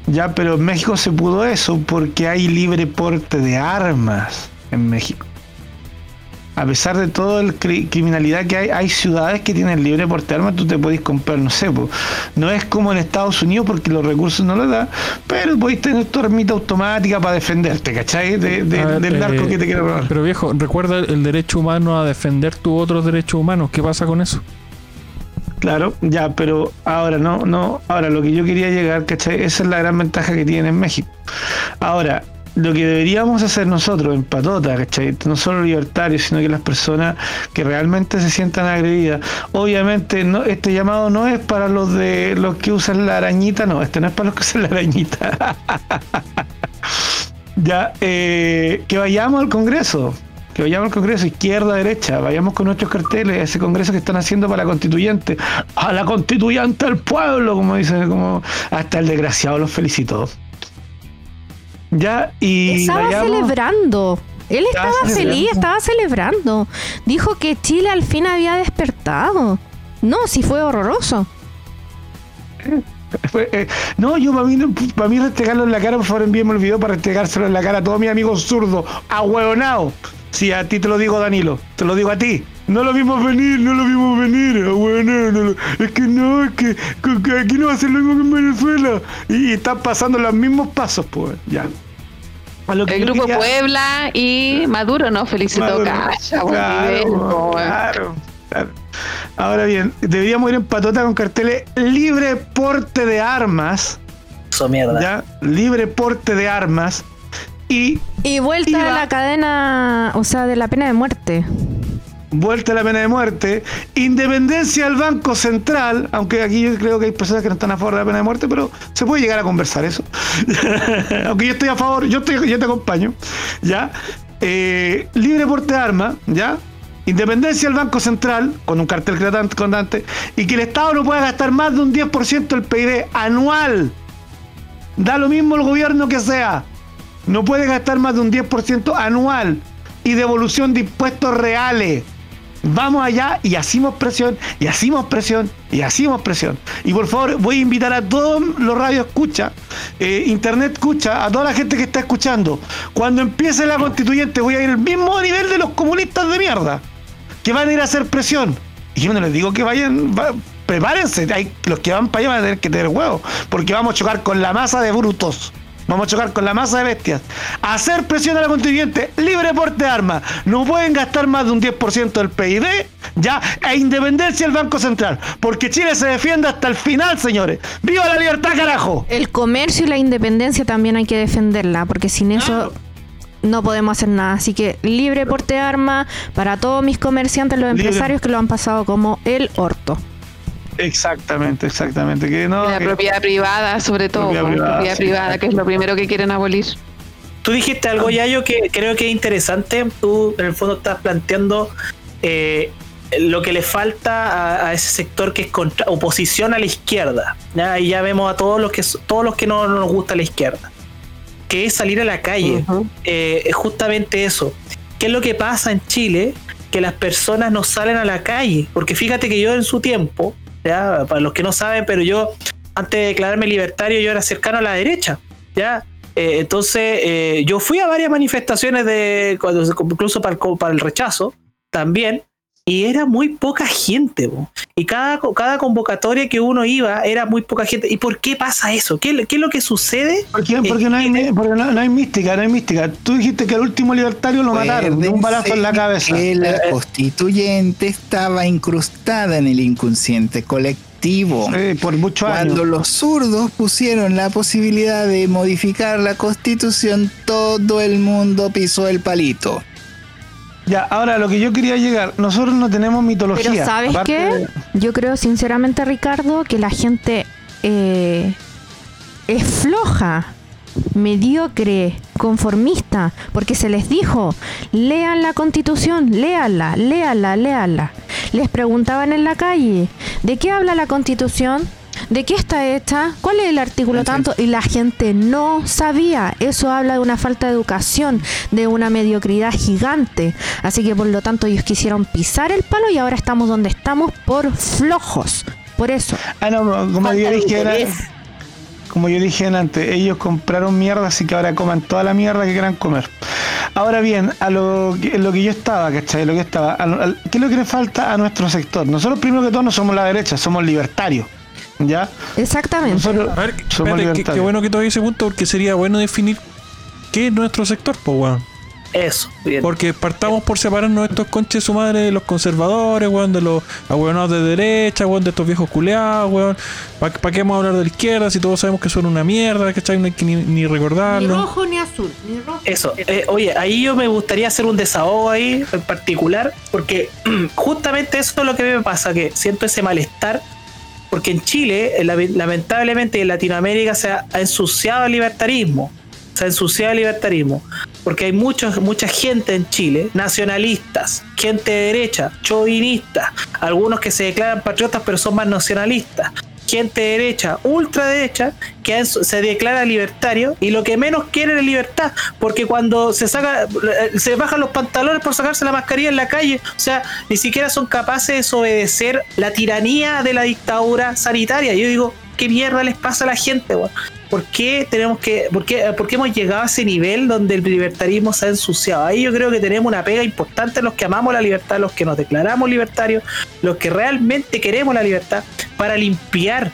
ya, pero en México se pudo eso porque hay libre porte de armas en México. A pesar de toda la cri- criminalidad que hay, hay ciudades que tienen libre porte de armas, tú te podés comprar, no sé, po. no es como en Estados Unidos porque los recursos no los da, pero podéis tener tu armita automática para defenderte, ¿cachai? De- de- A ver, del narco eh, que te quiere robar. Pero viejo, recuerda el derecho humano a defender tus otros derechos humanos. ¿Qué pasa con eso? Claro, ya, pero ahora no, no, ahora lo que yo quería llegar, ¿cachai? Esa es la gran ventaja que tiene en México. Ahora, lo que deberíamos hacer nosotros en Patota, ¿cachai? No solo libertarios, sino que las personas que realmente se sientan agredidas. Obviamente, no, este llamado no es para los de los que usan la arañita, no, este no es para los que usan la arañita. ya, eh, que vayamos al Congreso, que vayamos al Congreso, izquierda, derecha, vayamos con nuestros carteles, a ese Congreso que están haciendo para la constituyente, a la constituyente al pueblo, como dicen, como hasta el desgraciado los felicitó. Ya, y Estaba vayamos- celebrando. Él Estaba estaba feliz, estaba celebrando. Dijo que Chile al fin había despertado. No, sí fue horroroso. Eh, no, yo para mí, para mí restregarlo en la cara, por favor envíenme el video para restregárselo en la cara a todos mis amigos zurdos, ahueonados. Sí, a ti te lo digo, Danilo, te lo digo a ti. No lo vimos venir, no lo vimos venir, ahueonado, no lo- es que no, es que aquí no va a ser lo mismo que en Venezuela. Y, y están pasando los mismos pasos, pues, ya. A lo que El grupo quería- Puebla y Maduro no felicitó buen Claro, claro, claro. Ahora bien, deberíamos ir en patota con carteles libre porte de armas. Eso mierda. ¿ya? Libre porte de armas y Y vuelta Iba- a la cadena, o sea, de la pena de muerte. Vuelta a la pena de muerte, independencia del Banco Central, aunque aquí yo creo que hay personas que no están a favor de la pena de muerte, pero se puede llegar a conversar eso. aunque yo estoy a favor, yo, estoy, yo te acompaño, ¿ya? Eh, libre porte de armas, ¿ya? Independencia del Banco Central, con un cartel constante, y que el Estado no pueda gastar más de un 10% del PIB anual. Da lo mismo el gobierno que sea. No puede gastar más de un 10% anual y devolución de impuestos reales. Vamos allá y hacemos presión, y hacemos presión, y hacemos presión. Y por favor, voy a invitar a todos los radios escucha, eh, internet escucha, a toda la gente que está escuchando. Cuando empiece la constituyente, voy a ir al mismo nivel de los comunistas de mierda, que van a ir a hacer presión. Y yo no les digo que vayan, va- prepárense, hay, los que van para allá van a tener que tener huevos, porque vamos a chocar con la masa de brutos. Vamos a chocar con la masa de bestias. Hacer presión a la constituyente, libre porte de armas. No pueden gastar más de un 10% del PIB, ya, e independencia del Banco Central. Porque Chile se defiende hasta el final, señores. ¡Viva la libertad, carajo! El comercio y la independencia también hay que defenderla, porque sin eso no podemos hacer nada. Así que libre porte de armas para todos mis comerciantes, los Libre. empresarios que lo han pasado como el orto. Exactamente, exactamente. Que no, la que- propiedad privada, sobre todo, Propiedad privada, propiedad sí, privada, que es lo primero que quieren abolir. Tú dijiste algo, Yayo, que creo que es interesante. Tú, en el fondo, estás planteando eh, lo que le falta a, a ese sector que es contra, oposición a la izquierda. ¿ya? Y ya vemos a todos los que todos los que no, no nos gusta la izquierda. Que es salir a la calle. Eh, es justamente eso. ¿Qué es lo que pasa en Chile? Que las personas no salen a la calle. Porque fíjate que yo en su tiempo, ¿ya? para los que no saben, pero yo, antes de declararme libertario, yo era cercano a la derecha. ¿ya? Eh, entonces, eh, yo fui a varias manifestaciones de, incluso para el rechazo, también, y era muy poca gente. po. Y cada, co- cada convocatoria que uno iba era muy poca gente. ¿Y por qué pasa eso? ¿Qué, qué es lo que sucede? Porque, no hay, mi- porque no, no hay mística, no hay mística. Tú dijiste que el último libertario lo mataron de un balazo en la cabeza. Que la constituyente estaba incrustada en el inconsciente colectivo. Sí, por muchos Cuando años. los zurdos pusieron la posibilidad de modificar la constitución, todo el mundo pisó el palito. Ya, ahora lo que yo quería llegar, nosotros no tenemos mitología. Pero ¿sabes aparte qué? de- Yo creo sinceramente, Ricardo, que la gente eh, es floja, mediocre, conformista, porque se les dijo, lean la constitución, léanla, léanla, léanla. Les preguntaban en la calle, ¿de qué habla la constitución? ¿De qué está hecha? ¿Cuál es el artículo tanto? Y la gente no sabía. Eso habla de una falta de educación, de una mediocridad gigante. Así que por lo tanto ellos quisieron pisar el palo y ahora estamos donde estamos por flojos. Por eso. Ah, no, como yo dije era- como yo dije antes, ellos compraron mierda, así que ahora coman toda la mierda que quieran comer. Ahora bien, a lo que, en lo que yo estaba, ¿cachai? Lo que estaba, a ¿qué es lo que le falta a nuestro sector? Nosotros primero que todo no somos la derecha, somos libertarios. ¿Ya? Exactamente. Nosotros A ver, espérate, qué, bueno que todavía ese punto porque sería bueno definir qué es nuestro sector, pues weón. Eso, bien. Porque partamos por separarnos de estos conches su madre de los conservadores, weón, de los ahueonados de derecha, weón, de estos viejos culeados, weón. ¿Para qué vamos a hablar de la izquierda si todos sabemos que son una mierda, ¿cachai? No hay que ni, ni Ni recordarlo. rojo ni azul, ni rojo. Eso, eh, oye, ahí yo me gustaría hacer un desahogo ahí en particular, porque justamente eso es lo que a mí me pasa, que siento ese malestar, porque en Chile, eh, lame- lamentablemente en Latinoamérica se ha, ha ensuciado el libertarismo, se ha ensuciado el libertarismo, porque hay muchos, mucha gente en Chile, nacionalistas, gente de derecha, chauvinistas, algunos que se declaran patriotas pero son más nacionalistas, gente de derecha, ultraderecha, que se declara libertario y lo que menos quieren es libertad, porque cuando se saca, eh, se bajan los pantalones por sacarse la mascarilla en la calle, o sea, ni siquiera son capaces de desobedecer la tiranía de la dictadura sanitaria. Yo digo, ¿qué mierda les pasa a la gente, weón? ¿Por qué tenemos que, por qué, por qué hemos llegado a ese nivel donde el libertarismo se ha ensuciado? Ahí yo creo que tenemos una pega importante los que amamos la libertad, los que nos declaramos libertarios, los que realmente queremos la libertad, para limpiar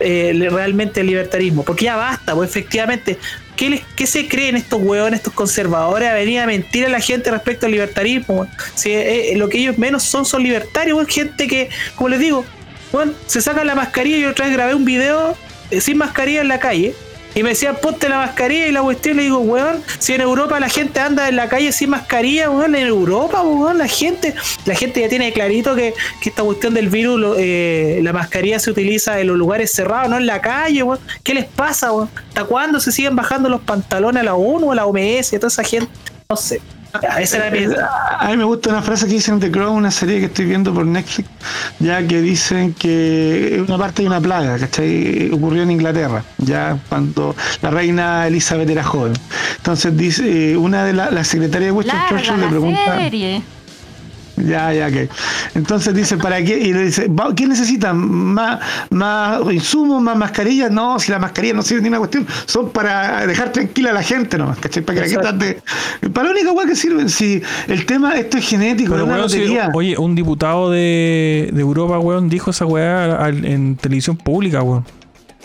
eh, realmente el libertarismo. Porque ya basta, pues efectivamente, ¿qué, les- qué se creen estos hueones, estos conservadores, a venir a mentir a la gente respecto al libertarismo? Si eh, lo que ellos menos son son libertarios, gente que, como les digo, weón, se sacan la mascarilla y otra vez grabé un video eh, sin mascarilla en la calle. Y me decían, ponte la mascarilla y la cuestión le digo, weón, si en Europa la gente anda en la calle sin mascarilla, weón, en Europa, weón, la gente, la gente ya tiene clarito que, que esta cuestión del virus, lo- eh, la mascarilla se utiliza en los lugares cerrados, no en la calle, weón. ¿Qué les pasa, weón? ¿Hasta cuándo se siguen bajando los pantalones a la ONU, a la OMS, a toda esa gente? No sé. Ya, esa era mi... A mí me gusta una frase que dicen en The Crown, una serie que estoy viendo por Netflix, ya que dicen que una parte de una plaga, ¿cachai? Ocurrió en Inglaterra, ya cuando la reina Elizabeth era joven. Entonces dice, eh, una de las la secretarias de Winston Larga Churchill le pregunta... serie. Ya, ya, ok. Entonces dice, ¿para qué? Y le dice, "Va- ¿qué necesitan? ¿Más, más insumos, más mascarillas? No, si la mascarilla no sirve ni una cuestión, son para dejar tranquila a la gente nomás, ¿cachai? Para que la gente Para la única weá que sirven, si el tema, esto es genético, Pero, es una weón, si- lotería. oye, un diputado de, de Europa, weón, dijo esa weá en televisión pública, weón.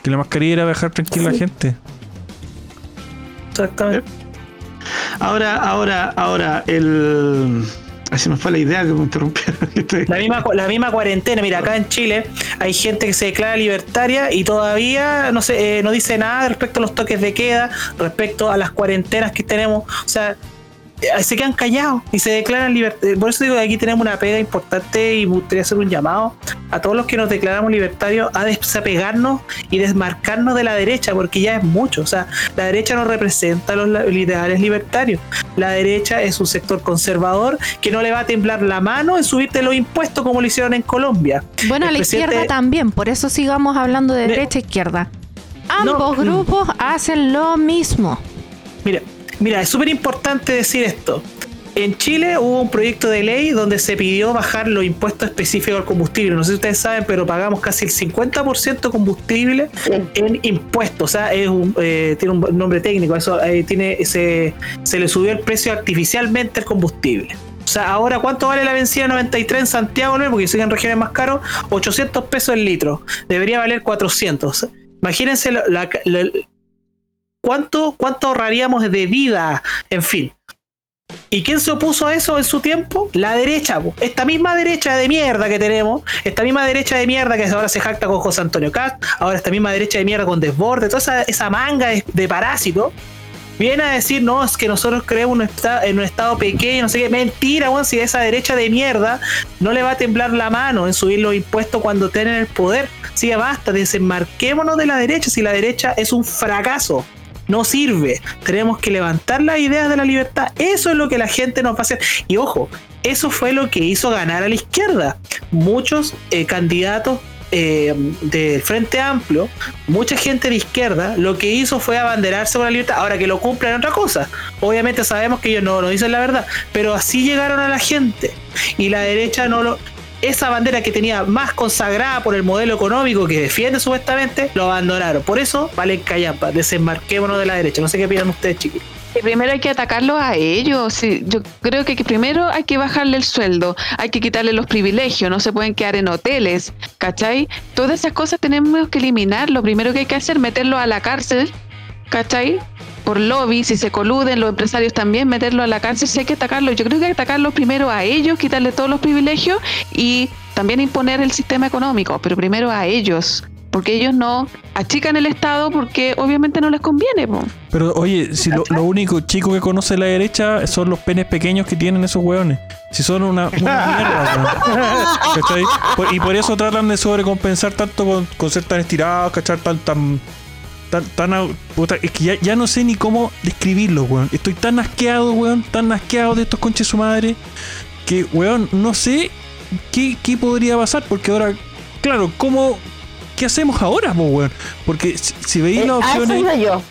Que la mascarilla era dejar tranquila a la gente. Exactamente. Ahora, ahora, ahora, el... Ay, se me fue la idea que me interrumpieron. La misma, la misma cuarentena, mira, acá en Chile hay gente que se declara libertaria y todavía no sé, eh, no dice nada respecto a los toques de queda, respecto a las cuarentenas que tenemos. O sea, se quedan callados y se declaran libertarios. Por eso digo que aquí tenemos una pega importante y me gustaría hacer un llamado a todos los que nos declaramos libertarios a desapegarnos y desmarcarnos de la derecha, porque ya es mucho. O sea, la derecha no representa los ideales libertarios. La derecha es un sector conservador que no le va a temblar la mano en subirte los impuestos como lo hicieron en Colombia. Bueno, a la presidente- izquierda también, por eso sigamos hablando de De- derecha e izquierda. Ambos No. grupos hacen lo mismo. Mira, mira, es súper importante decir esto. En Chile hubo un proyecto de ley donde se pidió bajar los impuestos específicos al combustible. No sé si ustedes saben, pero pagamos casi el 50% de combustible en impuestos. O sea, es un, eh, tiene un nombre técnico. Eso eh, tiene se, se le subió el precio artificialmente al combustible. O sea, ahora, ¿cuánto vale la benzina 93 en Santiago? no? Porque siguen regiones más caros. 800 pesos el litro. Debería valer 400. Imagínense la- la- la- ¿Cuánto, ¿Cuánto ahorraríamos de vida? En fin. ¿Y quién se opuso a eso en su tiempo? La derecha. po. Esta misma derecha de mierda que tenemos, esta misma derecha de mierda que ahora se jacta con José Antonio Cast, ahora esta misma derecha de mierda con Desborde, toda esa, manga de, de parásito, viene a decir, no, es que nosotros creemos un en un estado pequeño, no sé qué. Mentira, si esa derecha de mierda no le va a temblar la mano en subir los impuestos cuando tienen el poder. Sí, basta, desenmarquémonos de la derecha, si la derecha es un fracaso. No sirve. Tenemos que levantar las ideas de la libertad. Eso es lo que la gente nos va a hacer. Y ojo, eso fue lo que hizo ganar a la izquierda. Muchos eh, candidatos eh, del Frente Amplio, mucha gente de izquierda, lo que hizo fue abanderarse con la libertad. Ahora que lo cumplan otra cosa. Obviamente sabemos que ellos no, no dicen la verdad, pero así llegaron a la gente. Y la derecha no lo. Esa bandera que tenía más consagrada por el modelo económico que defiende supuestamente, lo abandonaron. Por eso, valen callampa, desembarquémonos de la derecha. No sé qué piensan ustedes, chiquitos. Que primero hay que atacarlos a ellos. Sí, yo creo que, que primero hay que bajarle el sueldo, hay que quitarle los privilegios, no se pueden quedar en hoteles, ¿cachai? Todas esas cosas tenemos que eliminar. Lo primero que hay que hacer es meterlos a la cárcel, ¿cachai? Por lobby, si se coluden los empresarios también, meterlo a la cárcel, si hay que atacarlos. Yo creo que hay que atacarlos primero a ellos, quitarle todos los privilegios y también imponer el sistema económico, pero primero a ellos, porque ellos no achican el Estado porque obviamente no les conviene. po. Pero oye, si lo, lo único chico que conoce la derecha son los penes pequeños que tienen esos hueones. Si son una, una mierda, y por eso tratan de sobrecompensar tanto con, con ser tan estirados, ¿cachai? Tan, tan, tan, puta, es que ya, ya no sé ni cómo describirlo, weón. Estoy tan asqueado, weón, tan asqueado de estos conches su madre, que, weón, no sé qué, qué podría pasar, porque ahora, claro, ¿cómo, qué hacemos ahora, po, weón? Porque si, si veis Eh, las a eso opciones... yo.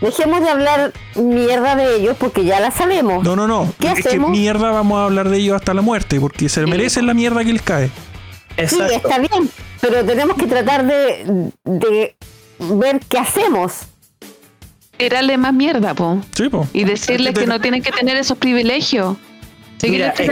Dejemos de hablar mierda de ellos porque ya la sabemos. No, no, no. ¿Qué es que hacemos? mierda vamos a hablar de ellos hasta la muerte, porque se merecen la mierda que les cae. Sí, está bien, pero tenemos que tratar de, de ver qué hacemos. Tirarle más mierda, po. Sí, po. Y decirles que no tienen que tener esos privilegios. Si Mira, es que-.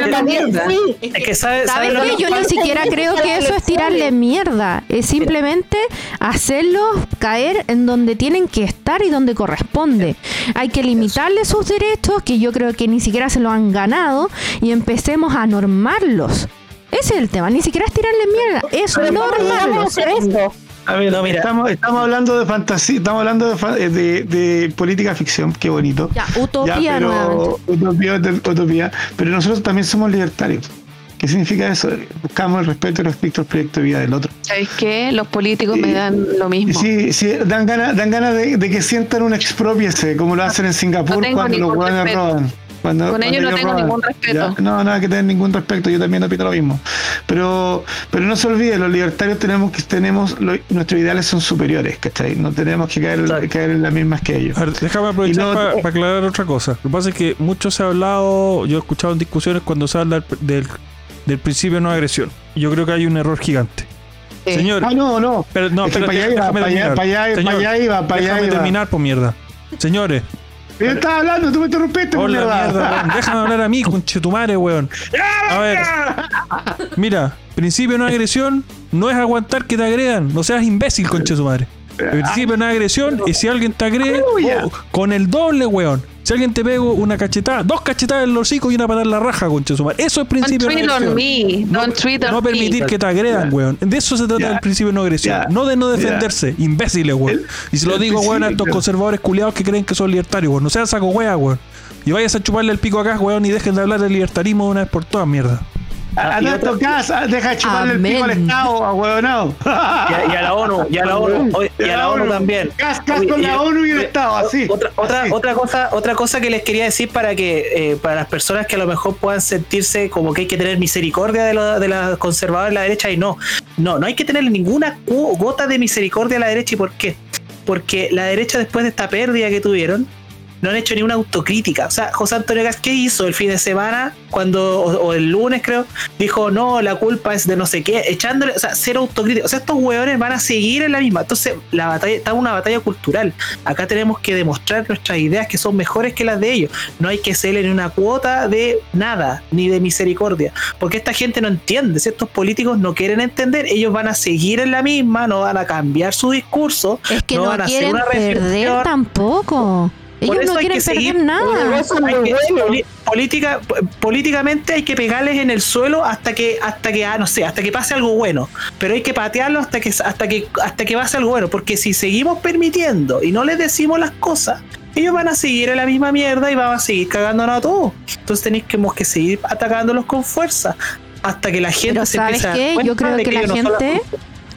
Sí, Es que sabe, ¿Sabes sabe lo qué? que- Yo ni siquiera creo que eso es tirarle mierda. Es simplemente hacerlos caer en donde tienen que estar y donde corresponde. Hay que limitarle sus derechos, que yo creo que ni siquiera se lo han ganado, y empecemos a normarlos. Ese es el tema, ni siquiera es tirarle mierda, es pero ¿cómo llegamos a normarlos. Hacer esto? A ver, No, mira. estamos, estamos hablando de fantasía, estamos hablando de, fa- de, de política ficción, qué bonito. Ya, utopía Ya, pero, utopía, ut- utopía, pero nosotros también somos libertarios. ¿Qué significa eso? Buscamos el respeto y respecto al proyecto de vida del otro. ¿Sabes qué? Los políticos me dan lo Y mismo. sí, sí, dan ganas dan ganas de, de que sientan un expropiese, como lo hacen en Singapur No cuando los respeto. roban. Cuando, Con ellos no tengo roban. ningún respeto. Ya, No, no hay que tener ningún respeto, yo también opino lo mismo. Pero, pero no se olvide, los libertarios tenemos que tenemos lo- nuestros ideales son superiores, ¿cachai? No tenemos que caer, Exacto. caer en las mismas que ellos. A ver, déjame aprovechar para aclarar otra cosa. Lo que pasa es que mucho se ha hablado, yo he escuchado en discusiones cuando se habla del, del, del principio de no agresión. Yo creo que hay un error gigante. Sí. Señor, Ah, no, no. pero no, Es que espérate, para allá iba, para allá- terminar. para allá- Señor, para allá iba, para allá déjame iba. terminar, por mierda. Señores, Yo estaba hablando, tú me interrumpiste, por mierda. mierda. Déjame hablar a mí, conchetumare, weón. A ver, mira, principio de no agresión no es aguantar que te agredan. No seas imbécil, conchetumare. El principio de no agresión es si alguien te agrede oh, con el doble, weón. Si alguien te pega una cachetada, dos cachetadas en los hocico y una patada en la raja, conchetumare. Eso es Don't principio de agresión. me. Don't treat on No permitir me. que te agredan, weón. De eso se trata el principio de no agresión. No de no defenderse. Imbéciles, weón. El- Y se lo el digo, weón, a estos conservadores culiados que creen que son libertarios, weón. No sean saco wea, weón. Y vayas a chuparle el pico acá, weón, y dejen de hablar de libertarismo de una vez por todas, mierda. A, a deja de chuparle el pico al. Estado, a huevonao. y, a, y a la ONU, y a la ONU, y a la ONU también. Cas, con la ONU y el Estado, así. Otra, otra, así. otra cosa, otra cosa que les quería decir para que, eh, para las personas que a lo mejor puedan sentirse como que hay que tener misericordia de, lo- de la conservadora de la derecha y no, no, no hay que tener ninguna gota de misericordia a la derecha. ¿Y por qué? Porque la derecha después de esta pérdida que tuvieron, no han hecho ni una autocrítica. O sea, José Antonio Gas, ¿qué hizo el fin de semana? Cuando, o, o el lunes creo, dijo, no, la culpa es de no sé qué, echándole, o sea, cero autocrítica. O sea, estos hueones van a seguir en la misma. Entonces, la batalla, está una batalla cultural. Acá tenemos que demostrar nuestras ideas que son mejores que las de ellos. No hay que hacerle ni una cuota de nada, ni de misericordia. Porque esta gente no entiende. Si estos políticos no quieren entender, ellos van a seguir en la misma, no van a cambiar su discurso. Es que no no, van a hacer quieren una perder tampoco. Ellos eso no hay quieren que perder seguir- nada. Que- política, políticamente hay que pegarles en el suelo hasta que, hasta que, ah, no sé, hasta que pase algo bueno. Pero hay que patearlo hasta que, hasta que, hasta que pase algo bueno. Porque si seguimos permitiendo y no les decimos las cosas, ellos van a seguir en la misma mierda y van a seguir cagándonos a todos. Entonces tenéis que, que seguir atacándolos con fuerza. Hasta que la gente Pero se ¿sabes empiece a dar qué? Yo creo de que la no gente,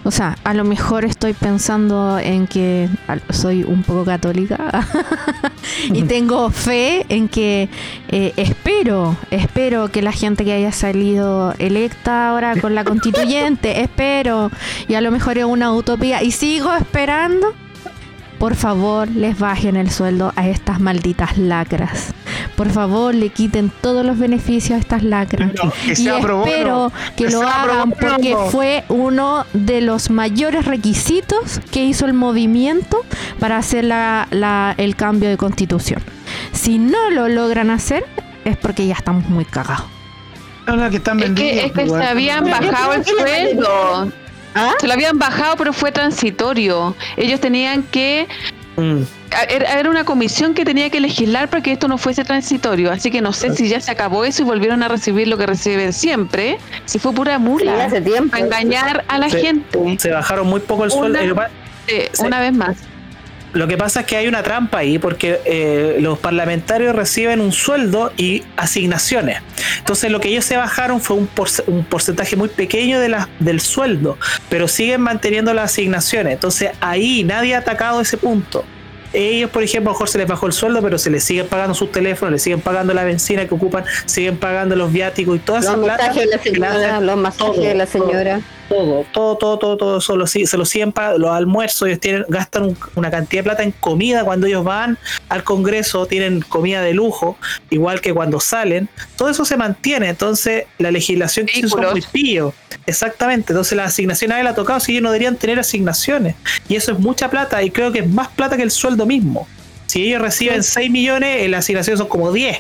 o sea, a lo mejor estoy pensando en que soy un poco católica y tengo fe en que eh, espero, espero que la gente que haya salido electa ahora con la constituyente, espero, y a lo mejor es una utopía y sigo esperando. Por favor, les bajen el sueldo a estas malditas lacras. Por favor, le quiten todos los beneficios a estas lacras. No, que y sea pro bono, espero que, que lo hagan bono. porque fue uno de los mayores requisitos que hizo el movimiento para hacer la- la- el cambio de constitución. Si no lo logran hacer, es porque ya estamos muy cagados. No, no, que están Es que, es que weón. se habían bajado el que sueldo. ¿Ah? Se lo habían bajado, pero fue transitorio. Ellos tenían que Mm. A- Era una comisión que tenía que legislar para que esto no fuese transitorio, así que no sé si ya se acabó eso y volvieron a recibir lo que reciben siempre, si fue pura Sí, mula, hace tiempo. para engañar a la Sí. gente. Se bajaron muy poco el Una- sueldo. Eh, Sí. Una vez más. Lo que pasa es que hay una trampa ahí porque eh, los parlamentarios reciben un sueldo y asignaciones. Entonces lo que ellos se bajaron fue un, porce- un porcentaje muy pequeño de la, del sueldo, pero siguen manteniendo las asignaciones. Entonces ahí nadie ha atacado ese punto. Ellos, por ejemplo, a lo mejor se les bajó el sueldo, pero se les siguen pagando sus teléfonos, les siguen pagando la benzina que ocupan, siguen pagando los viáticos y toda Los esa plata. los masajes de la señora. Todo, todo, todo, todo, todo, eso lo si- se lo siguen pagando, los almuerzos, ellos tienen, gastan un- una cantidad de plata en comida cuando ellos van al Congreso, tienen comida de lujo, igual que cuando salen, todo eso se mantiene, entonces la legislación que hizo Vehículos. muy pillos, exactamente, entonces las asignaciones a él ha tocado, si ellos no deberían tener asignaciones, y eso es mucha plata, y creo que es más plata que el sueldo mismo, si ellos reciben 6 millones, eh, las asignaciones son como 10,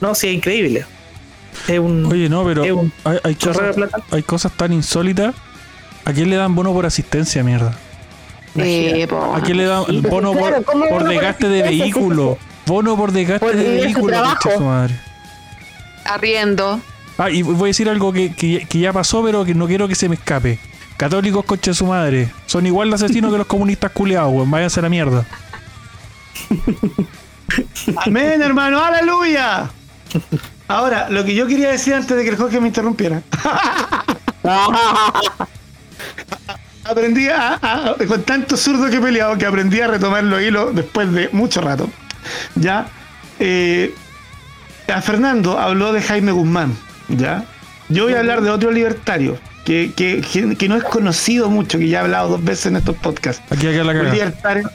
no, sí, es increíble. Es un... Oye, no, pero es un hay, hay cosas, plata. hay cosas tan insólitas. ¿A quién le dan bono por asistencia, mierda? Eh. ¿A quién le dan bono claro, por, ¿cómo por bono por desgaste de vehículo? Bono por desgaste Por de vehículo, su madre. Arriendo. Ah, y voy a decir algo que, que- que ya pasó, pero que no quiero que se me escape. Católicos, concha de su madre. Son igual de asesinos que los comunistas culeados, weón. Váyanse a la mierda. Amén, hermano, aleluya. Ahora, lo que yo quería decir antes de que el Jorge me interrumpiera. aprendí a, a- con tanto zurdo que he peleado que aprendí a retomar los hilos después de mucho rato. Ya. Eh, a Fernando habló de Jaime Guzmán. Ya. Yo voy a hablar de otro libertario que, que- que- que no es conocido mucho, que ya he hablado dos veces en estos podcasts Aquí acá la un cagada. libertario,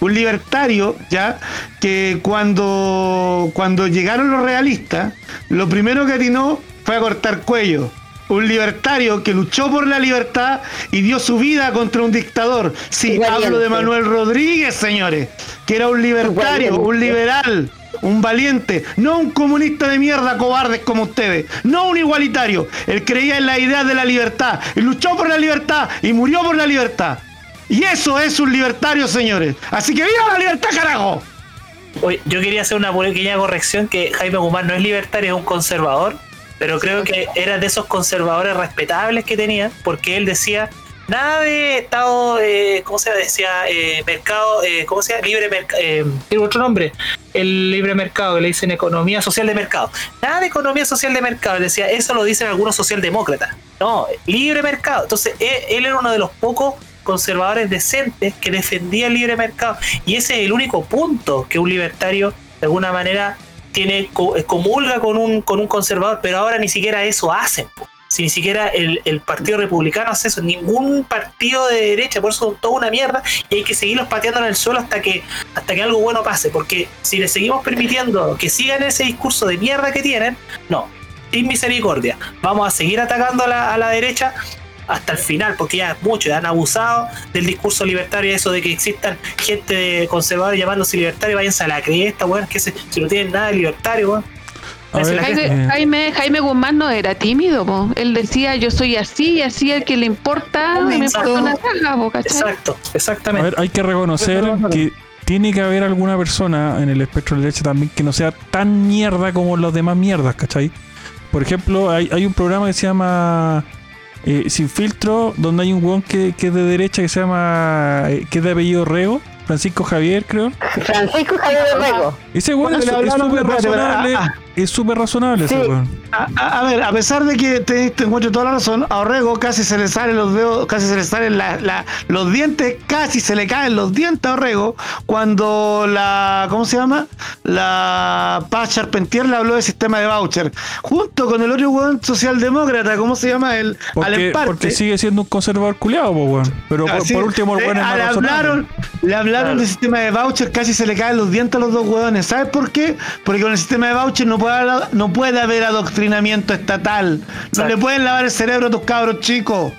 un libertario ya que cuando cuando llegaron los realistas lo primero que atinó fue a cortar cuello un libertario que luchó por la libertad y dio su vida contra un dictador. Sí, Valiente. hablo de Manuel Rodríguez, señores, que era un libertario, Valiente. un liberal, un valiente, no un comunista de mierda cobardes como ustedes, no un igualitario. Él creía en la idea de la libertad y luchó por la libertad y murió por la libertad. Y eso es un libertario, señores. Así que ¡viva la libertad, carajo! Oye, yo quería hacer una pequeña corrección que Jaime Guzmán no es libertario, es un conservador, pero creo que era de esos conservadores respetables que tenía, porque él decía nada de Estado, eh, ¿cómo se decía? Eh, mercado, eh, ¿cómo se llama? Libre mercado, eh, tiene otro nombre, el libre mercado, que le dicen economía social de mercado. Nada de economía social de mercado, decía, eso lo dicen algunos socialdemócratas. No, libre mercado. Entonces, él, él era uno de los pocos conservadores decentes que defendía el libre mercado. Y ese es el único punto que un libertario, de alguna manera, tiene eh, comulga con un, con un conservador, pero ahora ni siquiera eso hacen. Si ni siquiera el, el Partido Republicano hace eso, ningún partido de derecha, por eso son toda una mierda y hay que seguirlos pateando en el suelo hasta que, hasta que algo bueno pase, porque si les seguimos permitiendo que sigan ese discurso de mierda que tienen, no, sin misericordia, vamos a seguir atacando a la, a la derecha hasta el final, porque ya es mucho, ya han abusado del discurso libertario, eso de que existan gente de conservadores llamándose libertario, váyanse a la cresta, weón, que se- si no tienen nada de libertario, weón. A ver, Jaime, eh, Jaime, Jaime Guzmán no era tímido, po. él decía yo soy así y así el que le importa, me Exacto. importa una caja, po, ¿cachai? Exacto, A exactamente. ver, hay que reconocer que tiene que haber alguna persona en el espectro de derecha también que no sea tan mierda como los demás mierdas, ¿cachai? Por ejemplo, hay, hay un programa que se llama eh, Sin Filtro, donde hay un weón que, que es de derecha que se llama, eh, que es de apellido Rego, Francisco Javier, creo. Francisco Javier Rego. Ese weón es súper razonable, ah, es súper razonable ese weón. A, ver, a pesar de que te, te encuentro toda la razón, a Orrego casi se le salen los dedos, casi se le salen la- la- los dientes, casi se le caen los dientes a Orrego cuando la, ¿cómo se llama? La Paz Charpentier le habló del sistema de voucher, junto con el otro weón socialdemócrata, ¿cómo se llama? El Porque, porque sigue siendo un conservador culeado, po, weón. Pero por, Así, por último, el eh, weón es más le razonable. hablaron, le hablaron Claro. del sistema de voucher, casi se le caen los dientes a los dos hueones. ¿Sabes por qué? Porque con el sistema de voucher no puede, haber- no puede haber adoctrinamiento estatal. No Exacto. le pueden lavar el cerebro a tus cabros chicos.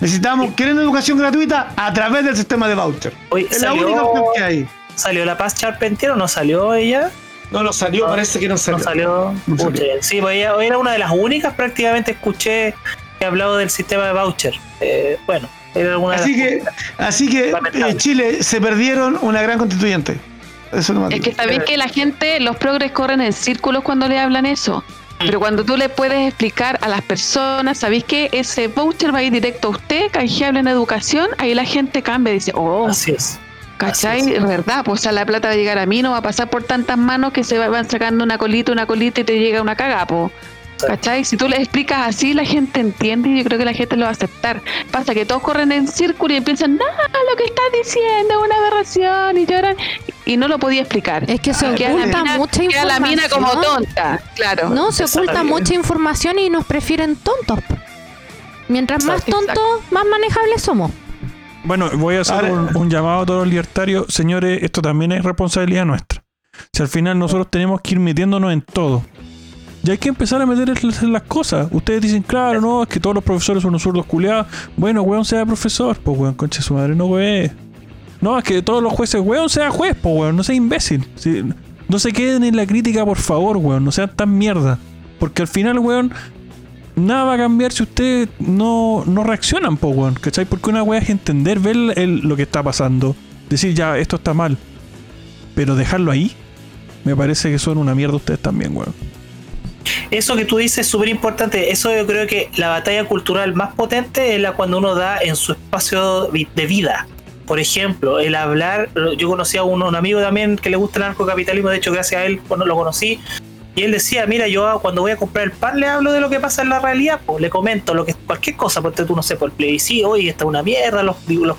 Necesitamos, ¿quieren educación gratuita? A través del sistema de voucher. Oye, Es la salió- única opción que hay. ¿Salió la Paz Charpentier o no salió ella? No lo salió, No, parece que no salió. No salió. No salió. Sí, pues ella era una de las únicas prácticamente escuché que ha hablado del sistema de voucher. Eh, bueno, Así que, así que eh, Chile se perdieron una gran constituyente. Eso no Es que sabéis que la gente, los progres corren en círculos cuando le hablan eso. Pero cuando tú le puedes explicar a las personas, ¿sabéis que ese voucher va a ir directo a usted, canjeable en educación? Ahí la gente cambia y dice, oh, Así es. ¿cachai? así es. Verdad, pues o sea, la plata va a llegar a mí, no va a pasar por tantas manos que se va- van sacando una colita, una colita y te llega una cagapo. ¿Cachai? Si tú le explicas así, la gente entiende y yo creo que la gente lo va a aceptar. Pasa que todos corren en círculo y piensan, no, lo que estás diciendo es una aberración y lloran y no lo podía explicar. Es que se oculta mina- mucha queda la mina como información. tonta, claro. No, se oculta mucha información y nos prefieren tontos. Mientras más tontos, más manejables somos. Bueno, voy a hacer un, un llamado a todos los libertarios. Señores, esto también es responsabilidad nuestra. Si al final nosotros tenemos que ir metiéndonos en todo. Y hay que empezar a meter las- cosas. Ustedes dicen, claro, no, es que todos los profesores son unos zurdos culeados. Bueno, weón, sea profesor, pues weón, concha su madre, no weón. No, es que todos los jueces, weón, sea juez, pues weón, no sea imbécil. No se queden en la crítica, por favor, weón, no sean tan mierda. Porque al final, weón, nada va a cambiar si ustedes no, no reaccionan, po, weón. ¿Cachai? Porque una weá es entender, ver lo que está pasando. Decir, ya, esto está mal. Pero dejarlo ahí, me parece que son una mierda ustedes también, weón. Eso que tú dices es súper importante. Eso yo creo que la batalla cultural más potente es la cuando uno da en su espacio de vida. Por ejemplo, el hablar, yo conocí a un, un amigo también que le gusta el narcocapitalismo, de hecho gracias a él lo conocí, y él decía, mira, yo cuando voy a comprar el pan le hablo de lo que pasa en la realidad, pues le comento lo que cualquier cosa, porque tú no sé, por el plebiscito, oye, está una mierda, los, los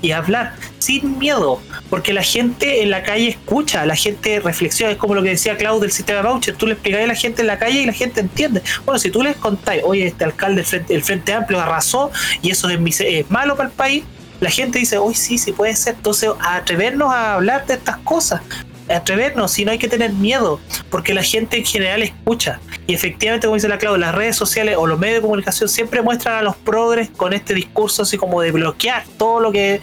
y hablar sin miedo, porque la gente en la calle escucha, la gente reflexiona, es como lo que decía Claudio del sistema voucher, tú le explicas a la gente en la calle y la gente entiende. Bueno, si tú les contáis, oye, este alcalde del Frente, el Frente Amplio arrasó y eso es, es malo para el país, la gente dice, hoy sí, sí puede ser. Entonces, atrevernos a hablar de estas cosas, atrevernos, si no hay que tener miedo, porque la gente en general escucha. Y efectivamente, como dice la Claudia, las redes sociales o los medios de comunicación siempre muestran a los progres con este discurso así como de bloquear todo lo que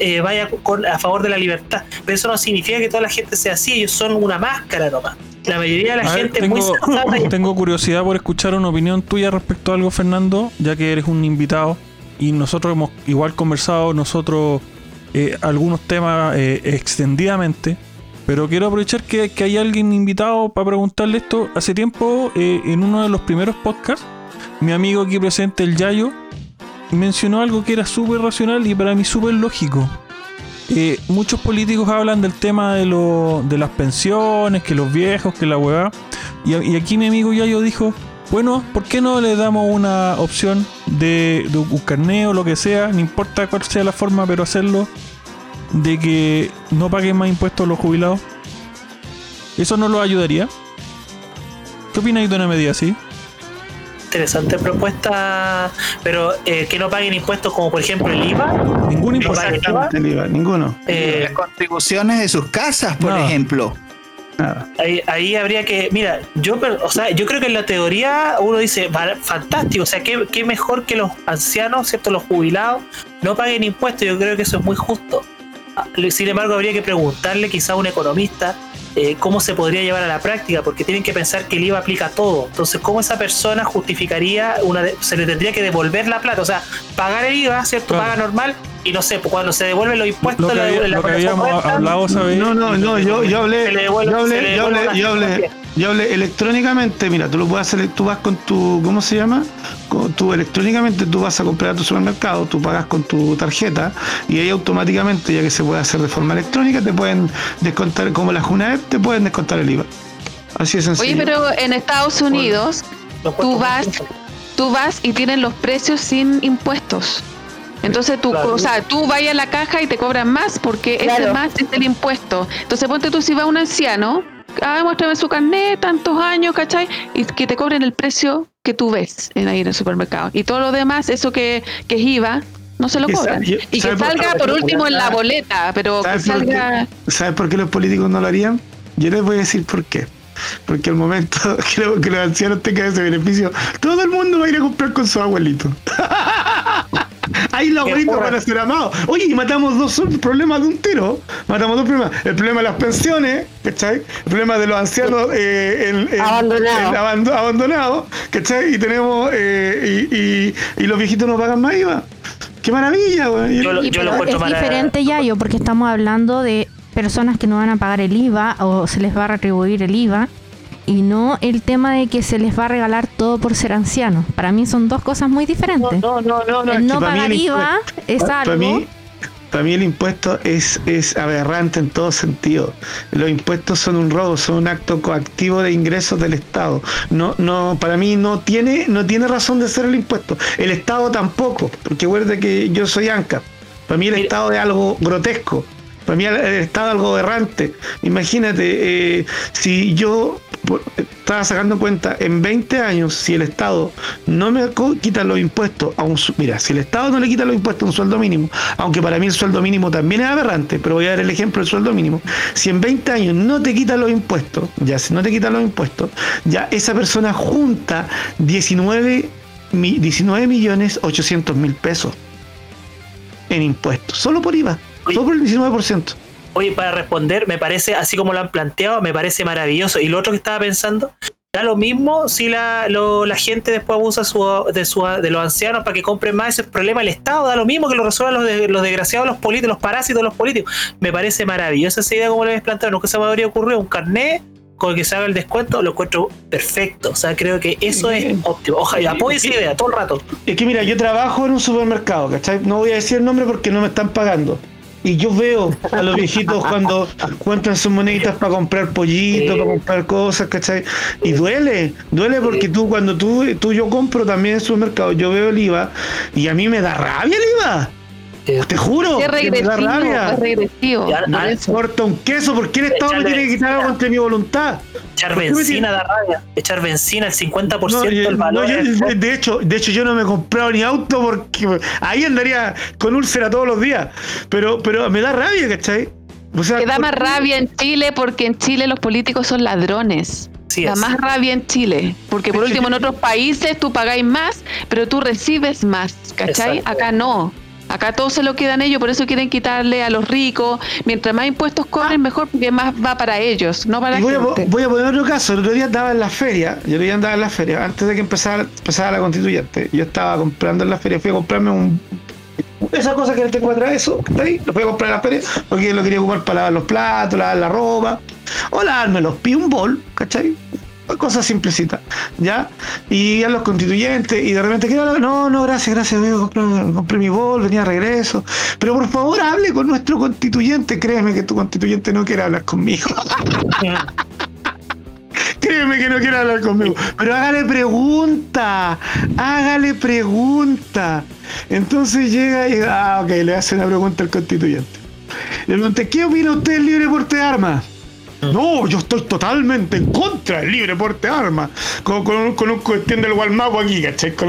eh, vaya con- a favor de la libertad. Pero eso no significa que toda la gente sea así, ellos son una máscara nomás. La mayoría de la A ver, gente es muy tengo, sensata y- tengo curiosidad por escuchar una opinión tuya respecto a algo, Fernando, ya que eres un invitado y nosotros hemos igual conversado nosotros eh, algunos temas eh, extendidamente, pero quiero aprovechar que, que hay alguien invitado para preguntarle esto. Hace tiempo, eh, en uno de los primeros podcasts, mi amigo aquí presente, el Yayo, mencionó algo que era súper racional y para mí súper lógico. Eh, muchos políticos hablan del tema de, lo- de las pensiones, que los viejos, que la hueá. Y, y aquí mi amigo Yayo dijo, bueno, ¿por qué no le damos una opción de, de un carneo lo que sea? No importa cuál sea la forma, pero hacerlo de que no paguen más impuestos los jubilados. ¿Eso no los ayudaría? ¿Qué opináis de una medida así? interesante propuesta, pero eh, que no paguen impuestos como por ejemplo el IVA. Ningún No impuesto. IVA. El IVA, ninguno. Eh, Las contribuciones de sus casas, por No. ejemplo. Nada. ahí, ahí habría que, mira, yo, pero, o sea, yo creo que en la teoría uno dice, "Va- fantástico, o sea, qué, qué mejor que los ancianos, ¿cierto? Los jubilados no paguen impuestos, yo creo que eso es muy justo. Ah, Sin embargo, habría que preguntarle quizá a un economista eh, cómo se podría llevar a la práctica, porque tienen que pensar que el IVA aplica a todo. Entonces, ¿cómo esa persona justificaría una de- se le tendría que devolver la plata? O sea, pagar el IVA, ¿cierto? Claro. Paga normal y no sé, pues cuando se devuelven los impuestos, Lo que, la- había- la- lo que la- habíamos cuenta, hablado, ¿sabes? No, no, no, yo, yo hablé, Se le devuelve- yo se le hablé, yo hablé, yo hablé, las yo hablé electrónicamente, mira, tú lo puedes hacer, tú vas con tu, ¿cómo se llama? Con tu, electrónicamente tú vas a comprar a tu supermercado, tú pagas con tu tarjeta y ahí automáticamente, ya que se puede hacer de forma electrónica, te pueden descontar, como la JUNAEP, te pueden descontar el IVA. Así de sencillo. Oye, pero en Estados Unidos tú vas, tú vas y tienen los precios sin impuestos. Entonces tú, Claro. o sea, tú vas a la caja y te cobran más porque ese Claro. más es el impuesto. Entonces ponte tú si va un anciano, ah, muéstrame su carnet, tantos años, ¿cachai? Y que te cobren el precio que tú ves en ahí en el supermercado. Y todo lo demás, eso que, que es IVA, no se lo cobran. y- Y que salga por último en la boleta, pero que ¿Sabes por, salga... ¿Sabes por qué los políticos no lo harían? Yo les voy a decir por qué. Porque al momento que, que los ancianos tengan ese beneficio, todo el mundo va a ir a comprar con su abuelito. Ahí los Qué abuelitos porra. van a ser amados. Oye, y matamos dos problemas de un tiro. Matamos dos problemas. El problema de las pensiones, ¿cachai? El problema de los ancianos eh, en- en- Abandonados. en abando- abandonados, ¿cachai? Y tenemos, eh, y, y- y los viejitos no pagan más IVA. ¡Qué maravilla, weón! Yo yo lo es diferente, Yayo, porque estamos hablando de personas que no van a pagar el IVA o se les va a retribuir el IVA y no el tema de que se les va a regalar todo por ser ancianos. Para mí son dos cosas muy diferentes. No, no, no, no. el no pagar IVA es para- para algo. mí, para mí el impuesto es, es aberrante en todo sentido. Los impuestos son un robo, son un acto coactivo de ingresos del Estado. No, no, para mí no tiene, no tiene razón de ser el impuesto. El Estado tampoco, porque recuerda que yo soy ANCA. Para mí el Mire. Estado es algo grotesco. Para mí el Estado es algo aberrante. Imagínate, eh, si yo por- estaba sacando cuenta, en 20 años, si el Estado no me quita los impuestos a un... Mira, si el Estado no le quita los impuestos a un sueldo mínimo, aunque para mí el sueldo mínimo también es aberrante, pero voy a dar el ejemplo del sueldo mínimo. Si en 20 años no te quitan los impuestos, ya si no te quitan los impuestos, ya esa persona junta 19, mi- 19 millones 800 mil pesos en impuestos, solo por IVA, solo por el 19%. Oye, para responder, me parece, así como lo han planteado, me parece maravilloso. Y lo otro que estaba pensando, da lo mismo si la, lo- la gente después abusa su, de, su, de los ancianos para que compren más, ese es el problema del Estado, da lo mismo que lo resuelvan los, de- los desgraciados, los políticos, los parásitos, los políticos. Me parece maravillosa esa idea como lo habéis planteado, nunca se me habría ocurrido un carnet con el que se haga el descuento, lo encuentro perfecto. O sea, creo que eso es óptimo. Ojalá, apoyo esa idea todo el rato. Es que mira, yo trabajo en un supermercado, ¿cachai? No voy a decir el nombre porque no me están pagando. Y yo veo a los viejitos cuando cuentan sus moneditas para comprar pollito, Sí. para comprar cosas, ¿cachai? Y duele, duele porque tú, cuando tú, tú yo compro también en el supermercado, yo veo el IVA y a mí me da rabia el IVA. Te juro, Es que me da regresivo, rabia. es regresivo. Ya, ah, eso. Corta un queso, ¿por qué el Estado me tiene que quitar algo contra mi voluntad? Echar ¿Por qué me benzina da rabia. Echar benzina, el 50% No, yo- del valor. no, yo- del- de hecho, de hecho yo no me he comprado ni auto porque ahí andaría con úlcera todos los días. Pero, pero me da rabia, ¿cachai? O sea, Que da ¿por más rabia en Chile porque en Chile los políticos son ladrones. Sí da es. más rabia en Chile. Porque por Es último en otros países tú pagáis más, pero tú recibes más. ¿Cachai? Exacto. Acá no. Acá todo se lo quedan ellos, por eso quieren quitarle a los ricos. Mientras más impuestos cobren, mejor, porque más va para ellos, no para Y voy a, gente. voy a poner otro caso. El otro día andaba en la feria. Yo día andaba en la feria. Antes de que empezara, empezara la constituyente. Yo estaba comprando en la feria. Fui a comprarme un. Esa cosa que le tengo atrás, eso, que está ahí. Lo fui a comprar en la feria porque lo quería ocupar para lavar los platos, lavar la ropa. O lavarme los pies, un bol, ¿cachai? Cosas simplecitas, ¿ya? Y a los constituyentes, y de repente, ¿qué? No, no, gracias, gracias, vengo a comprar- compré mi bol, venía a regreso. Pero por favor, hable con nuestro constituyente. Créeme que tu constituyente no quiere hablar conmigo. Créeme que no quiere hablar conmigo. Pero hágale pregunta. Hágale pregunta. Entonces llega y. Ah, ok, le hace una pregunta al constituyente. Le pregunté, ¿qué opina usted del libre porte de armas? No, yo estoy totalmente en contra del libre porte de armas. Con, con, un- con un cuestión del Walmapo aquí, ¿cachai?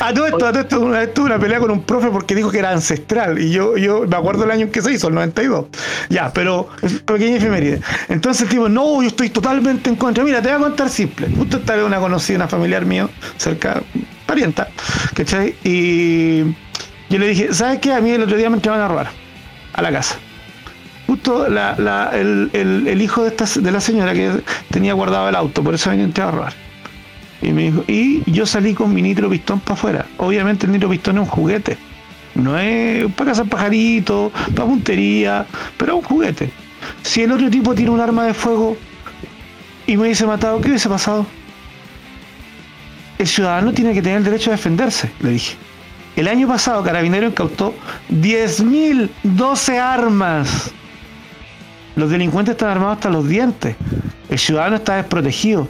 A todo esto, a todo esto, una vez tuve una pelea con un profe porque dijo que era ancestral. Y yo, yo me acuerdo el año en que se hizo, el 92. Ya, pero es pequeña efeméride. Entonces, tipo, no, yo estoy totalmente en contra. Mira, te voy a contar simple. Justo esta vez una conocida, una familiar mío, cerca, parienta, ¿cachai? Y yo le dije, ¿sabes qué? A mí el otro día me entraban a robar a la casa. El, hijo de, esta, de la señora que tenía guardado el auto, por eso venía a entrar a robar. Y me dijo, y yo salí con mi nitro pistón para afuera. Obviamente el nitro pistón es un juguete. No es para cazar pajaritos, para puntería, pero es un juguete. Si el otro tipo tiene un arma de fuego y me hubiese matado, ¿qué hubiese pasado? El ciudadano tiene que tener el derecho a defenderse, le dije. El año pasado Carabinero incautó 10.012 armas. Los delincuentes están armados hasta los dientes. El ciudadano está desprotegido.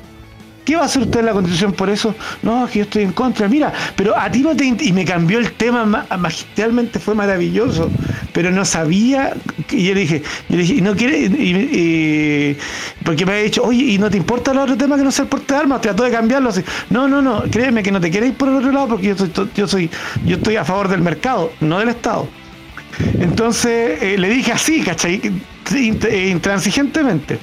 ¿Qué va a hacer usted en la constitución por eso? No, es que yo estoy en contra. Mira, pero a ti no te... Y me cambió el tema ma- magistralmente, fue maravilloso. Pero no sabía... Y yo le dije, yo le dije, ¿y no quiere? Porque me había dicho, oye, ¿y no te importa el otro tema que no sea el porte de armas? Trató de cambiarlo así. No, no, no, créeme que no te quieres ir por el otro lado porque yo soy, yo soy, yo estoy a favor del mercado, no del Estado. Entonces eh, le dije así, ¿cachai? Eh, Intransigentemente.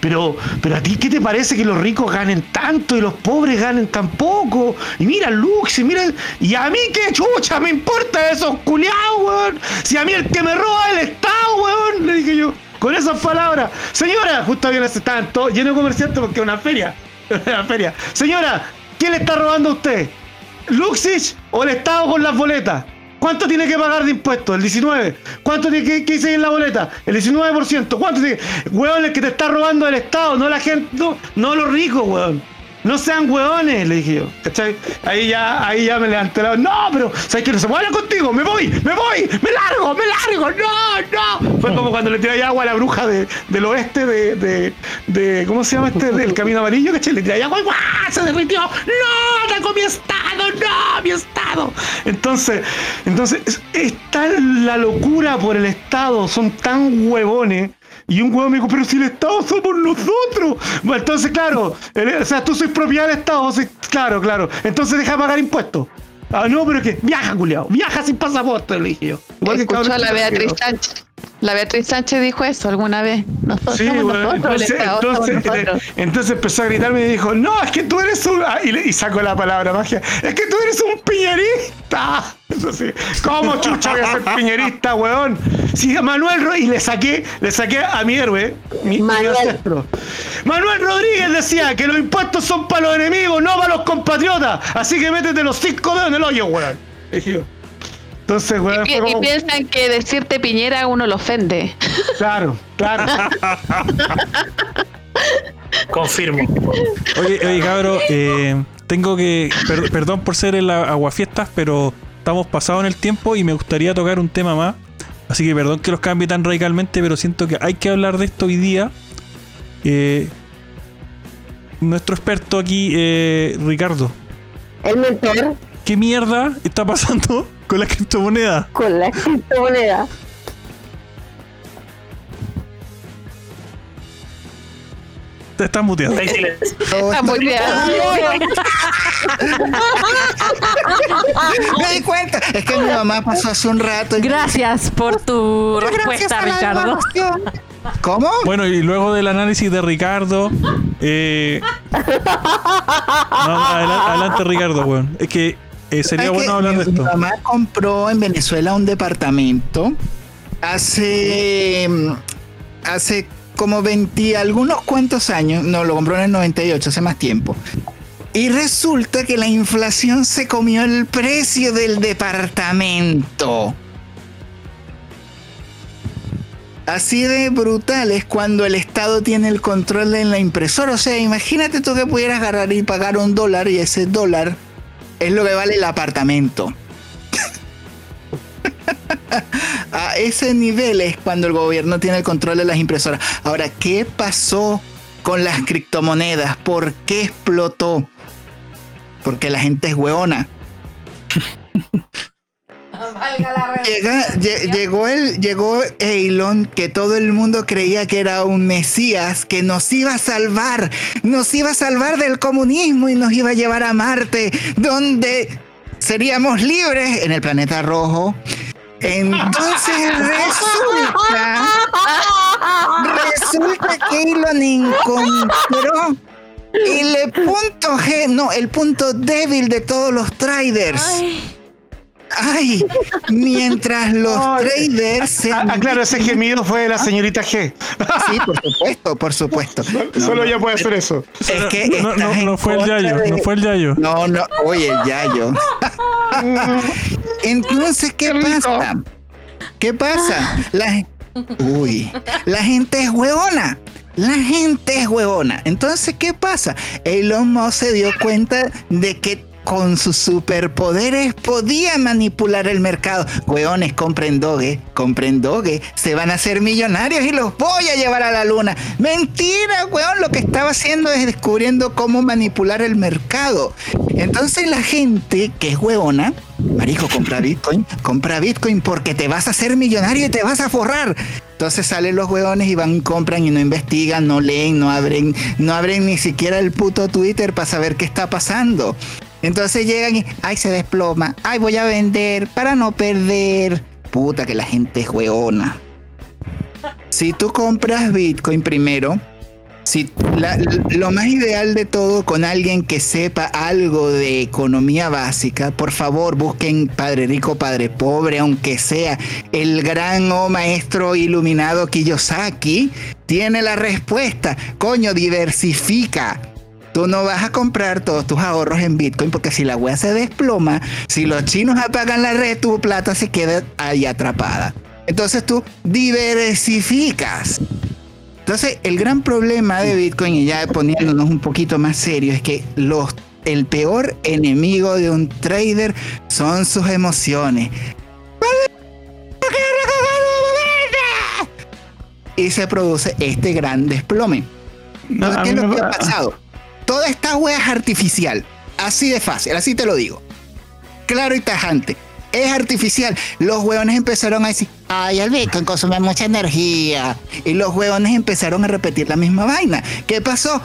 Pero, pero a ti, ¿qué te parece que los ricos ganen tanto y los pobres ganen tan poco? Y mira Lux, y mira. ¿Y a mí qué chucha me importa esos culiados, weón? Si a mí el que me roba el Estado, weón, le dije yo. Con esas palabras. Señora, justo había estaban todos llenos de comerciantes porque es una feria. Una feria. Señora, ¿quién le está robando a usted? Luxich o el Estado con las boletas. ¿Cuánto tiene que pagar de impuestos? El 19. ¿Cuánto tiene que, que en la boleta? El 19%. ¿Cuánto tiene? Weón, el que te está robando el Estado, no la gente, no, no los ricos, weón. No sean hueones, le dije yo. ¿Cachai? Ahí ya, ahí ya me levanté la. No, pero ¿sabes qué? No se hablar contigo, me voy, me voy, me largo, me largo, no, no. Fue como cuando le tiré agua a la bruja de, del oeste de, de, ¿Cómo se llama este? Del camino amarillo, ¿cachai? Le tiré agua y ¡guau! se derritió. ¡No! ¡Atacó mi estado! ¡No! ¡Mi estado! Entonces, entonces, es- está la locura por el estado, son tan huevones. Y un huevo me dijo, pero si el Estado somos nosotros. Bueno, entonces, claro, el- o sea, tú sois propiedad del Estado, sois- claro, claro. Entonces deja de pagar impuestos. Ah, no, pero que viaja, culiao, viaja sin pasaporte, le dije yo. Igual que cabrón a la. Beatriz Sánchez. La Beatriz Sánchez dijo eso alguna vez. Nosotros Sí, somos bueno, nosotros, el entonces, Estado somos entonces, nosotros. eh, entonces empezó a gritarme y dijo, no, es que tú eres un... ah, y, le- y sacó la palabra magia, es que tú eres un piñerista. Eso sí. ¿Cómo chucha voy a ser piñerista, weón? Sí, Manuel Ro- y le saqué, le saqué a mi héroe, mi, mi Manuel. ancestro. Manuel Rodríguez decía que los impuestos son para los enemigos, no para los compatriotas. Así que métete los cinco dedos en el hoyo, weón. Entonces, weón, Y, fue y como- piensan que decirte Piñera a uno lo ofende. claro, claro. Confirmo. Oye, oye, cabro, eh, tengo que. per- perdón por ser el aguafiestas, pero estamos pasados en el tiempo y me gustaría tocar un tema más. Así que perdón que los cambie tan radicalmente, pero siento que hay que hablar de esto hoy día. Eh, nuestro experto aquí, eh, Ricardo, El mentor ¿qué mierda está pasando con la criptomoneda? con la criptomoneda. Te estás muteando. Está en silencio. Está muy bien. Me di cuenta. Es que mi mamá pasó hace un rato. y- Gracias por tu respuesta, Ricardo. ¿Cómo? Bueno, y luego del análisis de Ricardo. Eh, no, adelante, Ricardo, weón. Es que eh, sería bueno hablar de mi, esto. mi mamá compró en Venezuela un departamento hace mm, hace como 20 algunos cuantos años, no, lo compró en el 98, hace más tiempo. Y resulta que la inflación se comió el precio del departamento. Así de brutal es cuando el Estado tiene el control en la impresora. O sea, imagínate tú que pudieras agarrar y pagar un dólar y ese dólar es lo que vale el apartamento. A ese nivel es cuando el gobierno tiene el control de las impresoras. Ahora, ¿qué pasó con las criptomonedas? ¿Por qué explotó? Porque la gente es hueona. Llega- lle- llegó el llegó Elon que todo el mundo creía que era un mesías que nos iba a salvar nos iba a salvar del comunismo y nos iba a llevar a Marte donde seríamos libres en el planeta rojo. Entonces resulta resulta que Elon encontró el punto G no el punto débil de todos los traders. Ay, mientras los Ay. traders se... Ah, ah, claro, ese gemido fue de la señorita G. Sí, por supuesto, por supuesto. No, Solo no, ella puede hacer eso. Es que no, no, no fue el Yayo, de- no fue el Yayo. No, no, oye, el Yayo. Entonces, ¿qué pasa? ¿Qué pasa? La, uy, la gente es huevona. La gente es huevona. Entonces, ¿qué pasa? Elon Musk se dio cuenta de que con sus superpoderes podía manipular el mercado. Hueones, compren Doge, compren Doge, se van a hacer millonarios y los voy a llevar a la luna. Mentira, hueón, lo que estaba haciendo es descubriendo cómo manipular el mercado. Entonces la gente que es hueona, marico, compra Bitcoin, compra Bitcoin porque te vas a hacer millonario y te vas a forrar. Entonces salen los hueones y van, compran y no investigan, no leen, no abren, no abren ni siquiera el puto Twitter para saber qué está pasando. Entonces llegan y, ay, se desploma, ay, voy a vender para no perder. Puta que la gente es hueona. Si tú compras Bitcoin primero, si lo más ideal de todo con alguien que sepa algo de economía básica, por favor busquen Padre Rico, Padre Pobre, aunque sea el gran o maestro iluminado Kiyosaki, tiene la respuesta. Coño, diversifica. Tú no vas a comprar todos tus ahorros en Bitcoin porque si la wea se desploma, si los chinos apagan la red, tu plata se queda ahí atrapada. Entonces tú diversificas. Entonces, el gran problema de Bitcoin, y ya poniéndonos un poquito más serio, es que los, el peor enemigo de un trader son sus emociones. Y se produce este gran desplome. No, ¿Qué es lo me- que ha pasado? Toda esta wea es artificial. Así de fácil, así te lo digo. Claro y tajante. Es artificial. Los hueones empezaron a decir, ay, el Bitcoin consume mucha energía. Y los hueones empezaron a repetir la misma vaina. ¿Qué pasó?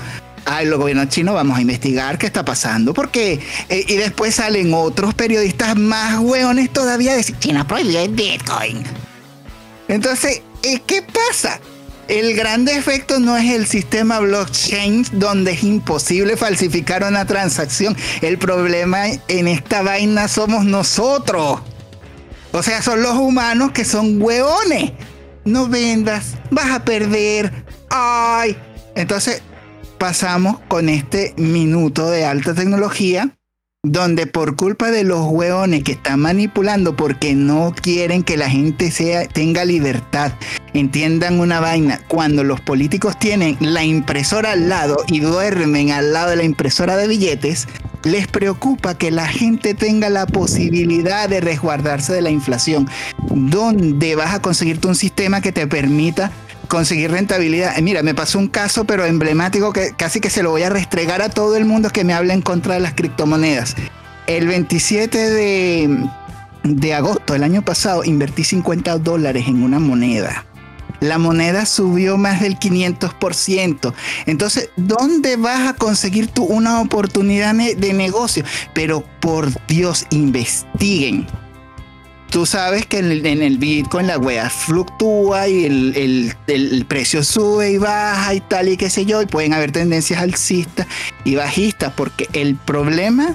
Ay, los gobiernos chinos vamos a investigar qué está pasando. Porque, eh, y después salen otros periodistas más hueones todavía a decir, China prohibió el Bitcoin. Entonces, ¿eh, ¿qué pasa? El gran defecto no es el sistema blockchain donde es imposible falsificar una transacción. El problema en esta vaina somos nosotros. O sea, son los humanos que son hueones. No vendas, vas a perder. Ay. Entonces, pasamos con este minuto de alta tecnología donde por culpa de los hueones que están manipulando porque no quieren que la gente sea, tenga libertad, entiendan una vaina, cuando los políticos tienen la impresora al lado y duermen al lado de la impresora de billetes, les preocupa que la gente tenga la posibilidad de resguardarse de la inflación. ¿Dónde vas a conseguirte un sistema que te permita conseguir rentabilidad. Eh, Mira, me pasó un caso, pero emblemático, que casi que se lo voy a restregar a todo el mundo que me habla en contra de las criptomonedas. El 27 de, de agosto del año pasado invertí 50 dólares en una moneda. La moneda subió más del 500%. Entonces, ¿dónde vas a conseguir tú una oportunidad de negocio? Pero por Dios, investiguen. Tú sabes que en el, en el Bitcoin la wea fluctúa y el, el- el precio sube y baja y tal y qué sé yo, y pueden haber tendencias alcistas y bajistas, porque el problema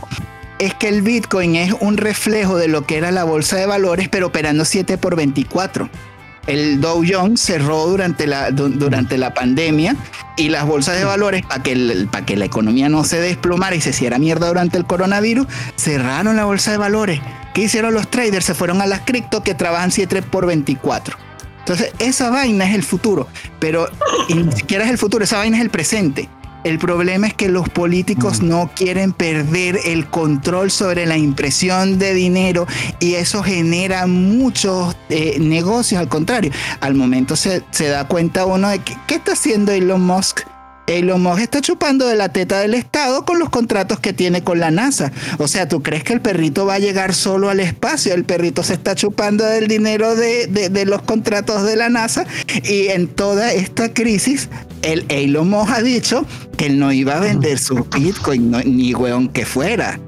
es que el Bitcoin es un reflejo de lo que era la bolsa de valores, pero operando 7 por 24. El Dow Jones cerró durante la, du- durante la pandemia y las bolsas de valores, para que, pa' que la economía no se desplomara y se hiciera mierda durante el coronavirus, cerraron la bolsa de valores. ¿Qué hicieron los traders? Se fueron a las cripto que trabajan 7 por 24. Entonces, esa vaina es el futuro, pero ni siquiera es el futuro, esa vaina es el presente. El problema es que los políticos no quieren perder el control sobre la impresión de dinero y eso genera muchos eh, negocios. Al contrario, al momento se, se da cuenta uno de que, qué está haciendo Elon Musk. Elon Musk está chupando de la teta del Estado con los contratos que tiene con la NASA. O sea, ¿tú crees que el perrito va a llegar solo al espacio? El perrito se está chupando del dinero de, de- los contratos de la NASA y en toda esta crisis, el Elon Musk ha dicho que él no iba a vender su Bitcoin, ni weón que fuera.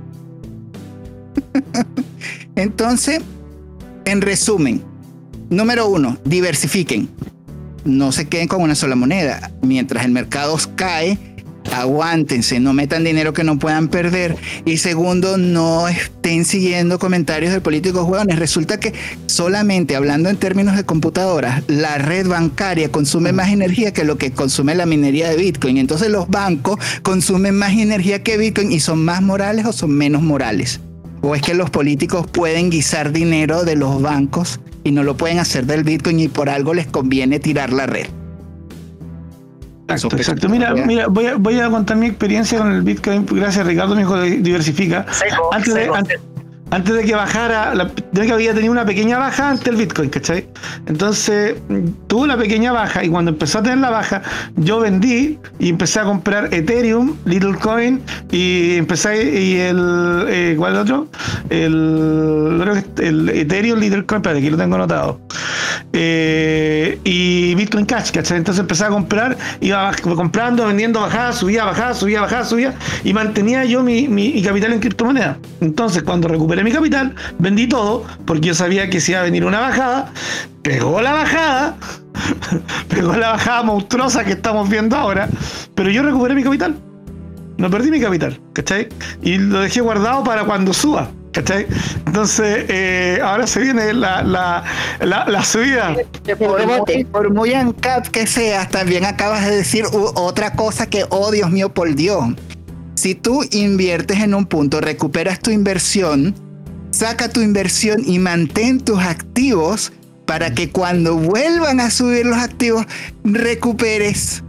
Entonces, en resumen, número uno, diversifiquen no se queden con una sola moneda. Mientras el mercado cae, aguántense, no metan dinero que no puedan perder. Y segundo, no estén siguiendo comentarios de políticos hueones. Resulta que solamente hablando en términos de computadoras, la red bancaria consume más energía que lo que consume la minería de Bitcoin. Entonces los bancos consumen más energía que Bitcoin y son más morales o son menos morales. ¿O es que los políticos pueden guisar dinero de los bancos y no lo pueden hacer del Bitcoin y por algo les conviene tirar la red? Exacto, exacto. Mira, mira voy, a, voy a contar mi experiencia con el Bitcoin. Gracias, Ricardo, mi hijo de Diversifica. Seco, Antes de, seco. an- antes de que bajara, la, que había tenido una pequeña baja ante el Bitcoin, ¿cachai? Entonces mm, tuvo la pequeña baja y cuando empezó a tener la baja, yo vendí y empecé a comprar Ethereum, Littlecoin y empecé y el eh, ¿cuál es el otro? El, creo que es el Ethereum, Littlecoin, espérate, aquí lo tengo anotado. Eh, y Bitcoin Cash, ¿cachai? Entonces empecé a comprar, iba comprando, vendiendo, bajaba, subía, bajaba, subía, bajaba, subía, y mantenía yo mi capital en criptomonedas. Entonces, cuando recuperé mi capital, vendí todo, porque yo sabía que si iba a venir una bajada, pegó la bajada, pegó la bajada monstruosa que estamos viendo ahora, pero yo recuperé mi capital. No perdí mi capital, ¿cachai? Y lo dejé guardado para cuando suba, ¿cachai? Entonces, eh, ahora se viene la, la, la, la subida. Por, muy- por muy ANCAP que seas, también acabas de decir otra cosa que, oh Dios mío, por Dios. Si tú inviertes en un punto, recuperas tu inversión, saca tu inversión y mantén tus activos para que cuando vuelvan a subir los activos recuperes.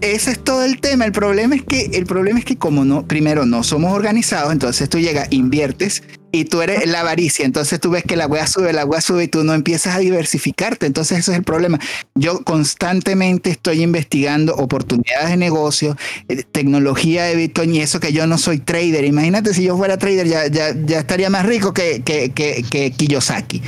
Ese es todo el tema. El problema es que el problema es que como no primero no somos organizados, entonces tú llegas, inviertes y tú eres la avaricia, entonces tú ves que la wea sube, la wea sube y tú no empiezas a diversificarte, entonces ese es el problema. Yo constantemente estoy investigando oportunidades de negocio, eh, tecnología de Bitcoin y eso que yo no soy trader. Imagínate si yo fuera trader ya, ya, ya estaría más rico que, que, que, que Kiyosaki.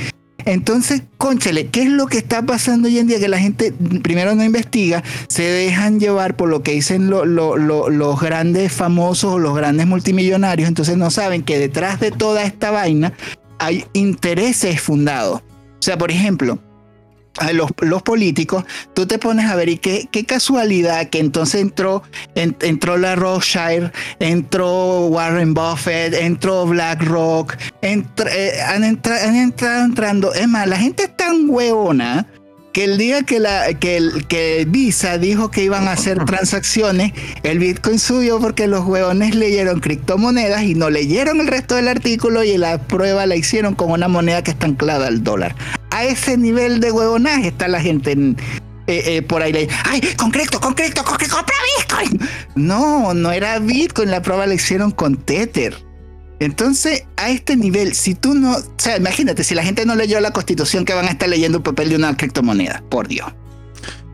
Entonces, conchale, ¿qué es lo que está pasando hoy en día? Que la gente primero no investiga, se dejan llevar por lo que dicen lo- lo- lo- los grandes famosos o los grandes multimillonarios, entonces no saben que detrás de toda esta vaina hay intereses fundados. O sea, por ejemplo, los, políticos, tú te pones a ver y qué, casualidad que entonces entró, en- entró la Rothschild, entró Warren Buffett, entró BlackRock, eh, han entrado entrando. Es más, la gente es tan hueona que el día que, la, que, el, que Visa dijo que iban a hacer transacciones, el Bitcoin subió porque los hueones leyeron criptomonedas y no leyeron el resto del artículo y la prueba la hicieron con una moneda que está anclada al dólar. A ese nivel de huevonaje está la gente en- eh, eh, por ahí. le- ¡Ay, con cripto, con cripto, con cripto, compra Bitcoin! No, no era Bitcoin, la prueba la hicieron con Tether. Entonces, a este nivel, si tú no, o sea, imagínate, si la gente no leyó la constitución, que van a estar leyendo el papel de una criptomoneda, por Dios.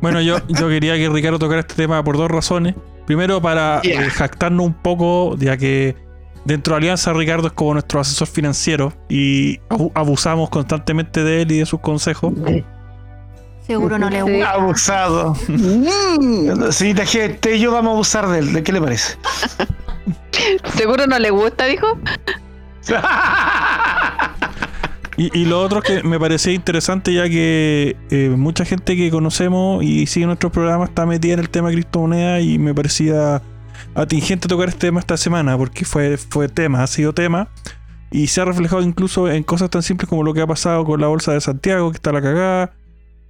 Bueno, yo, yo quería que Ricardo tocara este tema por dos razones. Primero, para Yeah. eh, jactarnos un poco, ya que dentro de Alianza Ricardo es como nuestro asesor financiero y abu- abusamos constantemente de él y de sus consejos. Seguro no le gusta. Abusado. Mm. Señorita G, usted y yo vamos a abusar de él. ¿De qué le parece? Seguro no le gusta, dijo. Y, y lo otro que me parecía interesante, ya que eh, mucha gente que conocemos y sigue nuestros programas está metida en el tema de criptomonedas y me parecía atingente tocar este tema esta semana, porque fue, fue tema, ha sido tema. Y se ha reflejado incluso en cosas tan simples como lo que ha pasado con la bolsa de Santiago, que está la cagada.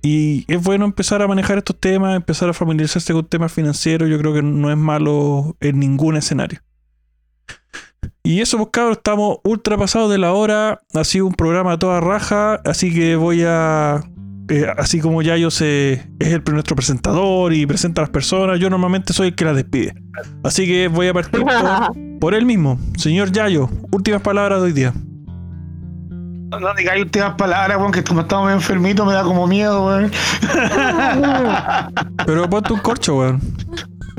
Y es bueno empezar a manejar estos temas, empezar a familiarizarse con temas financieros. Yo creo que no es malo en ningún escenario. Y eso, pues cabros, estamos ultra pasados de la hora. Ha sido un programa a toda raja. Así que voy a. eh, así como Yayo se, es el, nuestro presentador y presenta a las personas, yo normalmente soy el que las despide. Así que voy a partir por, por él mismo. Señor Yayo, últimas palabras de hoy día. No, no digáis últimas palabras, weón, que como estamos enfermitos me da como miedo, weón. Pero ponte un corcho, weón.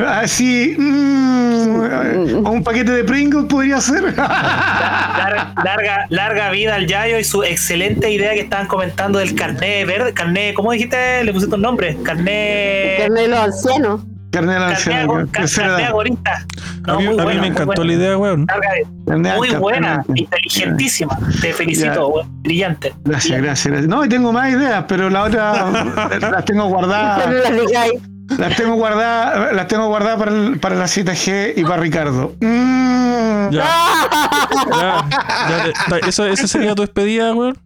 Así, mm, un paquete de Pringles podría ser. Lar- larga, larga vida al Yayo y su excelente idea que estaban comentando del carné verde, carné, ¿cómo dijiste? Le pusiste un nombre, carné. Carne de los ancianos. De Carné, weón, car- tercera carné edad. agorista. No, a mí, muy a mí buena, me encantó la idea, weón. De Muy buena, de inteligentísima. Te felicito, weón. brillante. Gracias, gracias, gracias. No, y tengo más ideas, pero la otra las tengo guardadas. las tengo guardadas, las tengo guardadas para, el- para la cita G y para Ricardo. Mm. Ya. Ya, ya te- ta- ¿esa, ¿Esa sería tu despedida, weón?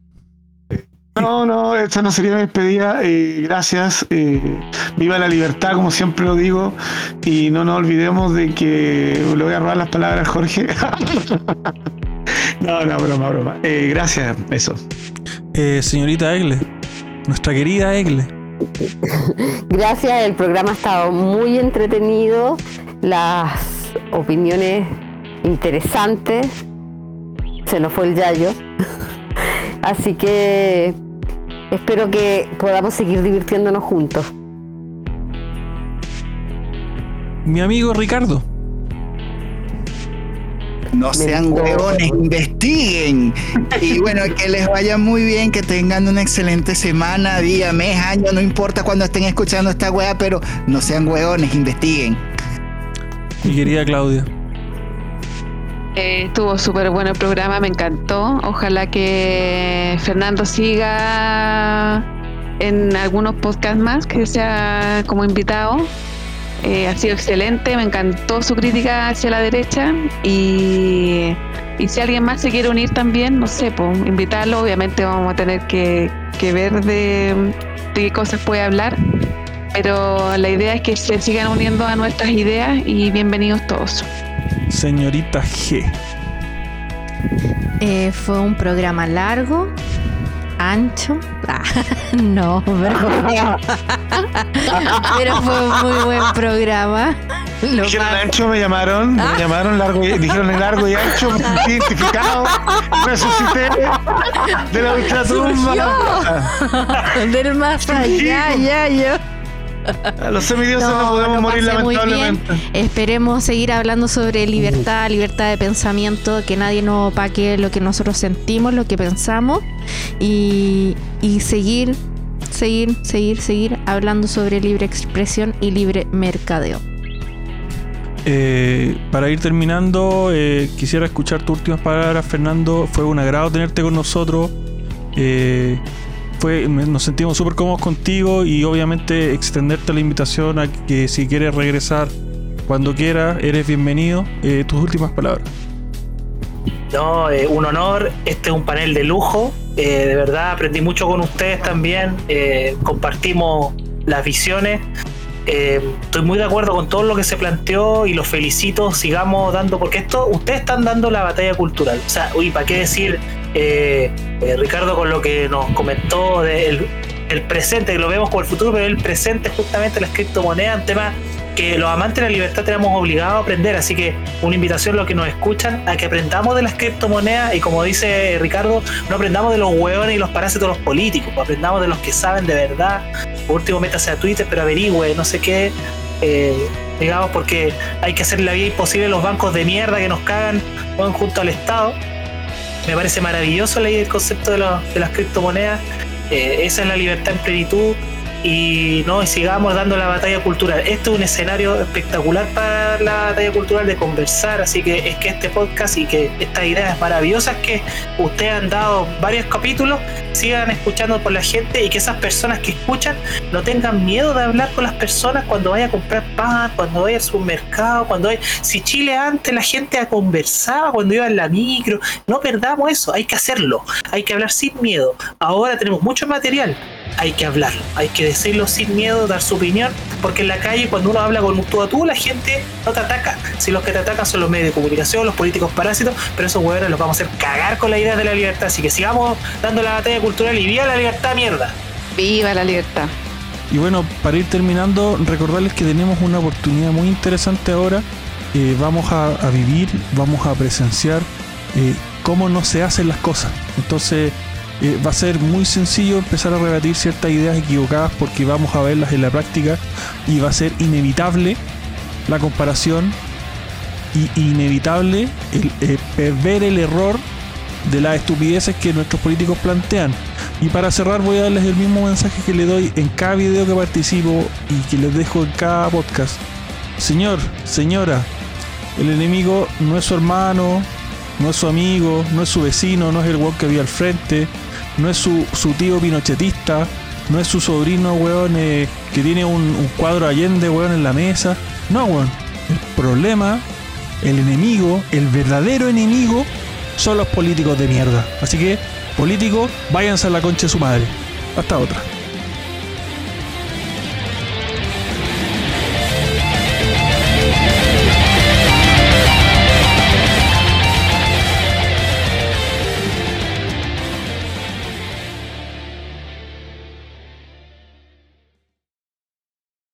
No, no, esta no sería mi despedida. eh, gracias. eh, viva la libertad, como siempre lo digo. Y no nos olvidemos de que le voy a robar las palabras a Jorge. no, no, broma, broma. Eh, gracias, eso. Eh, señorita Egle, nuestra querida Egle. Gracias, el programa ha estado muy entretenido, las opiniones interesantes, se nos fue el yayo, así que espero que podamos seguir divirtiéndonos juntos. Mi amigo Ricardo. No sean huevones, investiguen. Y bueno, que les vaya muy bien, que tengan una excelente semana, día, mes, año, no importa cuando estén escuchando esta wea, pero no sean huevones, investiguen. Mi querida Claudia. Eh, estuvo súper bueno el programa, me encantó. Ojalá que Fernando siga en algunos podcasts más, que sea como invitado. Eh, ha sido excelente, me encantó su crítica hacia la derecha y, y si alguien más se quiere unir también, no sé, pues invitarlo, obviamente vamos a tener que, que ver de, de qué cosas puede hablar, pero la idea es que se sigan uniendo a nuestras ideas y bienvenidos todos. señorita G. Eh, fue un programa largo, ancho. Ah, no, pero, pero fue un muy buen programa. Lo Dijeron más- ancho, me llamaron, me llamaron largo y, dijeron el largo y ancho, me sentí identificado, resucité de la ultratumba. del más allá, ya, yo. A los semidioses no, No, podemos morir lamentablemente. Esperemos seguir hablando sobre libertad, libertad de pensamiento, que nadie nos opaque lo que nosotros sentimos, lo que pensamos y, y seguir, seguir, seguir, seguir hablando sobre libre expresión y libre mercadeo. Eh, para ir terminando, eh, quisiera escuchar tus últimas palabras, Fernando. Fue un agrado tenerte con nosotros. Eh, fue, nos sentimos súper cómodos contigo y obviamente extenderte la invitación a que si quieres regresar cuando quieras, eres bienvenido. Eh, tus últimas palabras. No, eh, un honor. Este es un panel de lujo. Eh, de verdad, aprendí mucho con ustedes también. Compartimos las visiones. Estoy muy de acuerdo con todo lo que se planteó y los felicito. Sigamos dando, porque esto, ustedes están dando la batalla cultural. O sea, uy, ¿para qué decir, eh, eh, Ricardo, con lo que nos comentó del el presente, que lo vemos como el futuro, pero el presente justamente las criptomonedas, un tema que los amantes de la libertad tenemos obligado a aprender. Así que una invitación a los que nos escuchan a que aprendamos de las criptomonedas y como dice Ricardo, no aprendamos de los hueones y los parásitos los políticos, pues aprendamos de los que saben de verdad. Por último, métase a Twitter, pero averigüe, no sé qué. eh, digamos, porque hay que hacer la vida imposible a los bancos de mierda que nos cagan junto al Estado. Me parece maravilloso el concepto de, los- de las criptomonedas. Eh, esa es la libertad en plenitud y no sigamos dando la batalla cultural. Este es un escenario espectacular para la batalla cultural de conversar, así que es que este podcast y que estas ideas maravillosas que ustedes han dado varios capítulos sigan escuchando por la gente y que esas personas que escuchan no tengan miedo de hablar con las personas cuando vaya a comprar pan, cuando vaya al supermercado, cuando vaya... Si Chile antes la gente conversaba cuando iba en la micro, no perdamos eso, hay que hacerlo, hay que hablar sin miedo. Ahora tenemos mucho material, hay que hablarlo, hay que decirlo sin miedo, dar su opinión, porque en la calle cuando uno habla con tú a tú, la gente no te ataca. Si los que te atacan son los medios de comunicación, los políticos parásitos, pero esos huevones los vamos a hacer cagar con la idea de la libertad. Así que sigamos dando la batalla cultural y viva la libertad, mierda. Viva la libertad. Y bueno, para ir terminando, recordarles que tenemos una oportunidad muy interesante ahora. Eh, vamos a, a vivir, vamos a presenciar eh, cómo no se hacen las cosas. Entonces eh, va a ser muy sencillo empezar a rebatir ciertas ideas equivocadas porque vamos a verlas en la práctica y va a ser inevitable la comparación y inevitable el, eh, ver el error de las estupideces que nuestros políticos plantean. Y para cerrar voy a darles el mismo mensaje que le doy en cada video que participo y que les dejo en cada podcast. Señor, señora, el enemigo no es su hermano, no es su amigo, no es su vecino, no es el weón que había al frente, no es su, su tío pinochetista, no es su sobrino, weón, eh, que tiene un, un cuadro Allende, weón, en la mesa. No, weón. El problema, el enemigo, el verdadero enemigo, son los políticos de mierda. Así que, políticos, váyanse a la concha de su madre. Hasta otra.